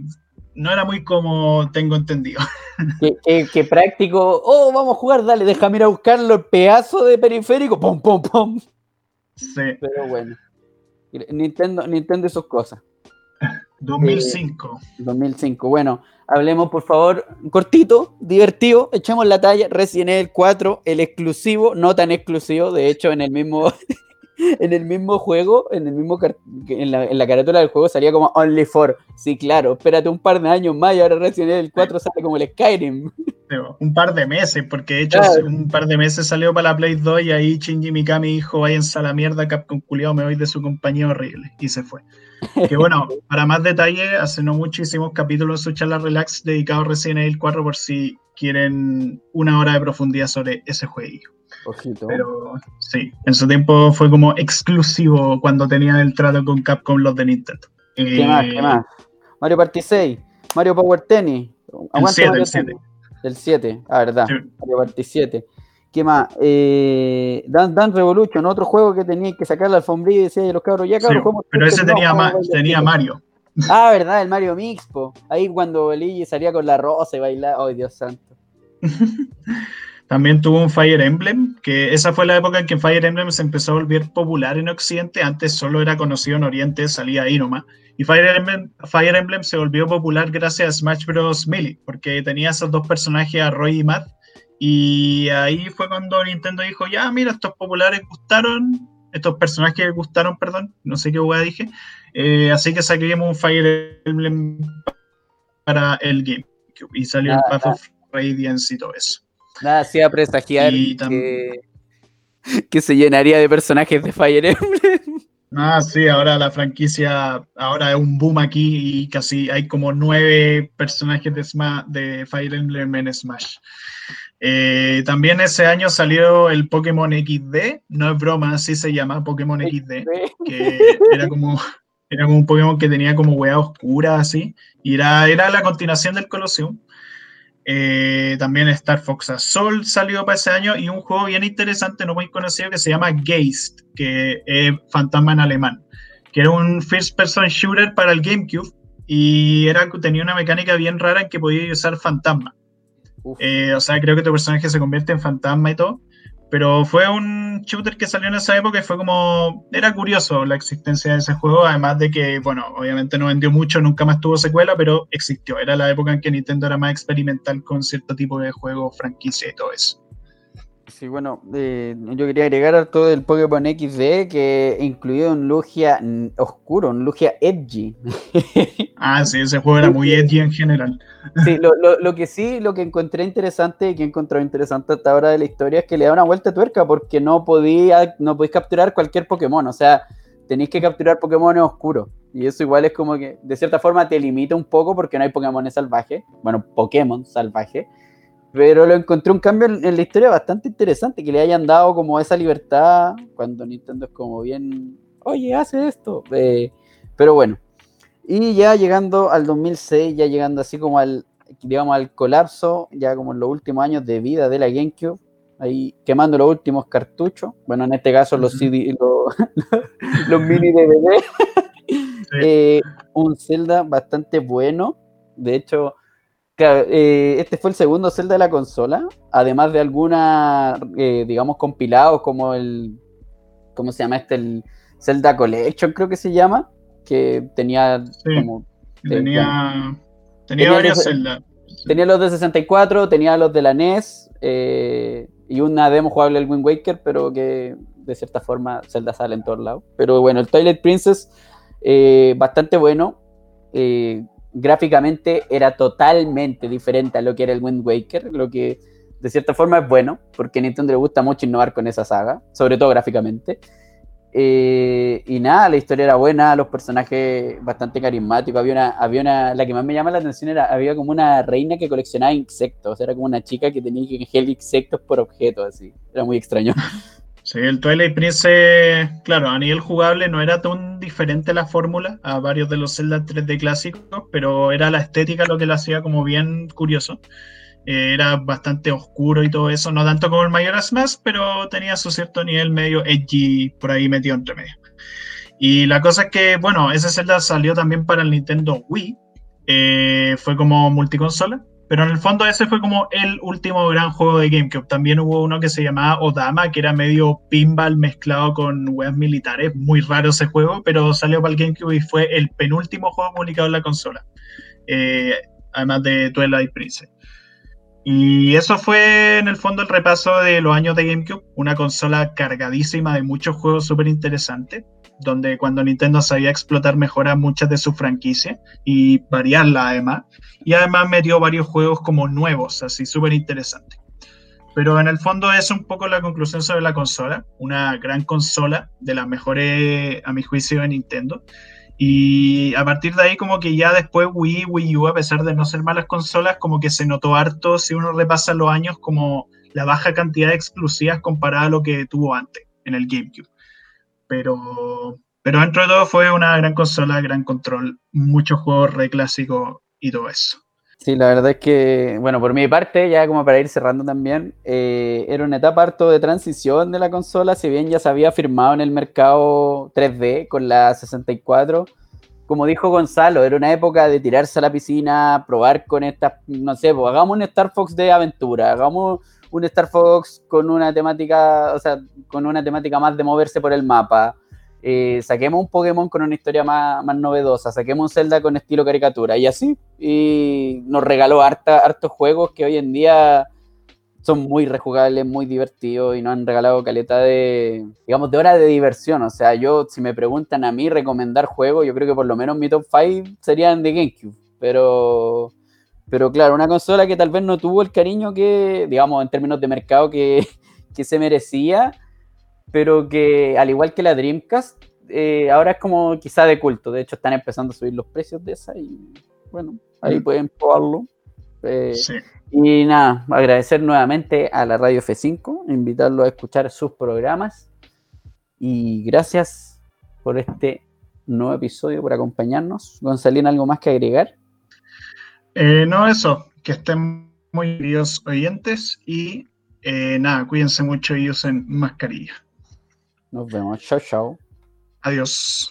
no era muy como tengo entendido. Qué, práctico. Oh, vamos a jugar, dale, déjame ir a buscarlo, el pedazo de periférico, pum, pum, pum. Pero bueno. Nintendo, Nintendo y sus cosas. 2005. 2005. Eh, bueno, hablemos por favor, cortito, divertido, echemos la talla. Resident Evil 4, el exclusivo, no tan exclusivo, de hecho, en el mismo. en el mismo juego, en el mismo en la, en la, carátula del juego salía como Only for. Sí, claro, espérate un par de años más y ahora Resident Evil 4 sale como el Skyrim un par de meses, porque de hecho un par de meses salió para la Play 2 y ahí Shinji Mikami dijo, váyanse a la mierda, Capcom culiado, me voy de su compañía horrible. Y se fue. Que bueno, para más detalle, hace no muchísimos capítulos de su charla relax dedicado a Resident Evil 4 por si quieren una hora de profundidad sobre ese juego. Pero sí, en su tiempo fue como exclusivo cuando tenían el trato con Capcom los de Nintendo. ¿Qué más? ¿Qué eh, más? Mario Party 6, Mario Power Tennis. El 7, el 7. El 7, ah, verdad. Mario Party 7. ¿Qué más? Eh, Dance, Revolution, otro juego que tenía que sacar la alfombrilla y decía los cabros, ya cabros, sí, Pero ese tenía, tenía Mario. Ah, verdad, el Mario Mixpo. Ahí cuando Luigi salía con la rosa y bailaba. ¡Ay, Dios santo! También tuvo un Fire Emblem, que esa fue la época en que Fire Emblem se empezó a volver popular en Occidente. Antes solo era conocido en Oriente, salía ahí nomás. Y Fire Emblem, Fire Emblem se volvió popular gracias a Smash Bros. Melee, porque tenía esos dos personajes, a Roy y Matt. Y ahí fue cuando Nintendo dijo, ya, mira, estos populares gustaron, estos personajes gustaron, perdón, no sé qué hueá dije. Eh, así que saquemos un Fire Emblem para el GameCube. Y salió el Path of Radiance y todo eso. Nada, hacía presagiar que, que se llenaría de personajes de Fire Emblem. Ah, sí, ahora la franquicia, ahora es un boom aquí y casi hay como nueve personajes de, de Fire Emblem en Smash. Eh, también ese año salió el Pokémon XD, no es broma, así se llama Pokémon XD, que era como, era como un Pokémon que tenía como hueá oscura así, y era, era la continuación del Colosseum. Eh, también Star Fox Assault salió para ese año y un juego bien interesante, no muy conocido, que se llama Geist, que es fantasma en alemán, que era un first person shooter para el GameCube y era, tenía una mecánica bien rara en que podía usar fantasma. Eh, o sea, creo que tu personaje se convierte en fantasma y todo. Pero fue un shooter que salió en esa época y fue como. Era curioso la existencia de ese juego, además de que, bueno, obviamente no vendió mucho, nunca más tuvo secuela, pero existió. Era la época en que Nintendo era más experimental con cierto tipo de juego, franquicia y todo eso. Sí, bueno, eh, yo quería agregar todo el Pokémon XD que incluía un Lugia oscuro, un Lugia edgy. ah, sí, ese juego era muy edgy en general. Sí, lo, lo, lo, que sí, lo que encontré interesante y que he encontrado interesante hasta ahora de la historia es que le da una vuelta a tuerca porque no podía, no podéis capturar cualquier Pokémon, o sea, tenéis que capturar Pokémon oscuros. Y eso igual es como que, de cierta forma, te limita un poco porque no hay Pokémon salvajes, bueno, Pokémon salvajes pero lo encontré un cambio en, la historia bastante interesante, que le hayan dado como esa libertad cuando Nintendo es como bien, oye, hace esto. Eh, pero bueno, y ya llegando al 2006, ya llegando así como al, digamos, al colapso, ya como en los últimos años de vida de la GameCube, ahí quemando los últimos cartuchos, bueno, en este caso los CD, los, mini DVD, eh, un Zelda bastante bueno, de hecho eh, este fue el segundo Zelda de la consola, además de alguna, eh, digamos, compilados como el, ¿cómo se llama este? El Zelda Collection creo que se llama, que tenía como... Tenía, tenía, varios Zelda. Tenía los de 64, tenía los de la NES eh, y una demo jugable del Wind Waker, pero que de cierta forma Zelda sale en todos lados. Pero bueno, el Twilight Princess, bastante bueno gráficamente era totalmente diferente a lo que era el Wind Waker, lo que de cierta forma es bueno, porque a Nintendo le gusta mucho innovar con esa saga, sobre todo gráficamente. Eh, y nada, la historia era buena, los personajes bastante carismáticos. Había una, había una, la que más me llama la atención era, había como una reina que coleccionaba insectos, era como una chica que tenía que coger insectos por objeto, así. Era muy extraño. Sí, el Twilight Princess, claro, a nivel jugable no era tan diferente la fórmula a varios de los Zelda 3D clásicos, pero era la estética lo que lo hacía como bien curioso. Eh, era bastante oscuro y todo eso, no tanto como el Majora's Mask, pero tenía su cierto nivel medio edgy por ahí metido entre medio. Y la cosa es que, bueno, ese Zelda salió también para el Nintendo Wii, eh, fue como multiconsola, pero en el fondo ese fue como el último gran juego de GameCube. También hubo uno que se llamaba Odama, que era medio pinball mezclado con webs militares. Muy raro ese juego, pero salió para el GameCube y fue el penúltimo juego publicado en la consola. Eh, además de Twilight Princess. Y eso fue en el fondo el repaso de los años de GameCube, una consola cargadísima de muchos juegos súper interesantes donde cuando Nintendo sabía explotar mejor a muchas de sus franquicias y variarla además. Y además metió varios juegos como nuevos, así súper interesantes. Pero en el fondo es un poco la conclusión sobre la consola, una gran consola, de las mejores a mi juicio de Nintendo. Y a partir de ahí como que ya después Wii, Wii U, a pesar de no ser malas consolas, como que se notó harto, si uno repasa los años, como la baja cantidad de exclusivas comparada a lo que tuvo antes en el GameCube pero, pero dentro de todo fue una gran consola, gran control, muchos juegos re clásicos y todo eso. Sí, la verdad es que, bueno, por mi parte, ya como para ir cerrando también, eh, era una etapa harto de transición de la consola, si bien ya se había firmado en el mercado 3D con la 64, como dijo Gonzalo, era una época de tirarse a la piscina, probar con estas, no sé, pues, hagamos un Star Fox de aventura, hagamos un Star Fox con una temática, o sea, con una temática más de moverse por el mapa. Eh, saquemos un Pokémon con una historia más, más, novedosa, saquemos un Zelda con estilo caricatura y así. Y nos regaló harta, hartos juegos que hoy en día son muy rejugables, muy divertidos y nos han regalado caleta de, digamos, de hora de diversión. O sea, yo, si me preguntan a mí recomendar juegos, yo creo que por lo menos mi top 5 serían de GameCube. Pero pero claro, una consola que tal vez no tuvo el cariño que, digamos, en términos de mercado que, se merecía, pero que al igual que la Dreamcast, eh, ahora es como quizá de culto. De hecho, están empezando a subir los precios de esa y bueno, ahí pueden probarlo. Eh, y nada, agradecer nuevamente a la Radio F5, invitarlo a escuchar sus programas y gracias por este nuevo episodio, por acompañarnos. Gonzalín, ¿algo más que agregar? Eh, no, eso, que estén muy queridos oyentes y nada, cuídense mucho y usen mascarilla. Nos vemos. Chao, chao. Adiós.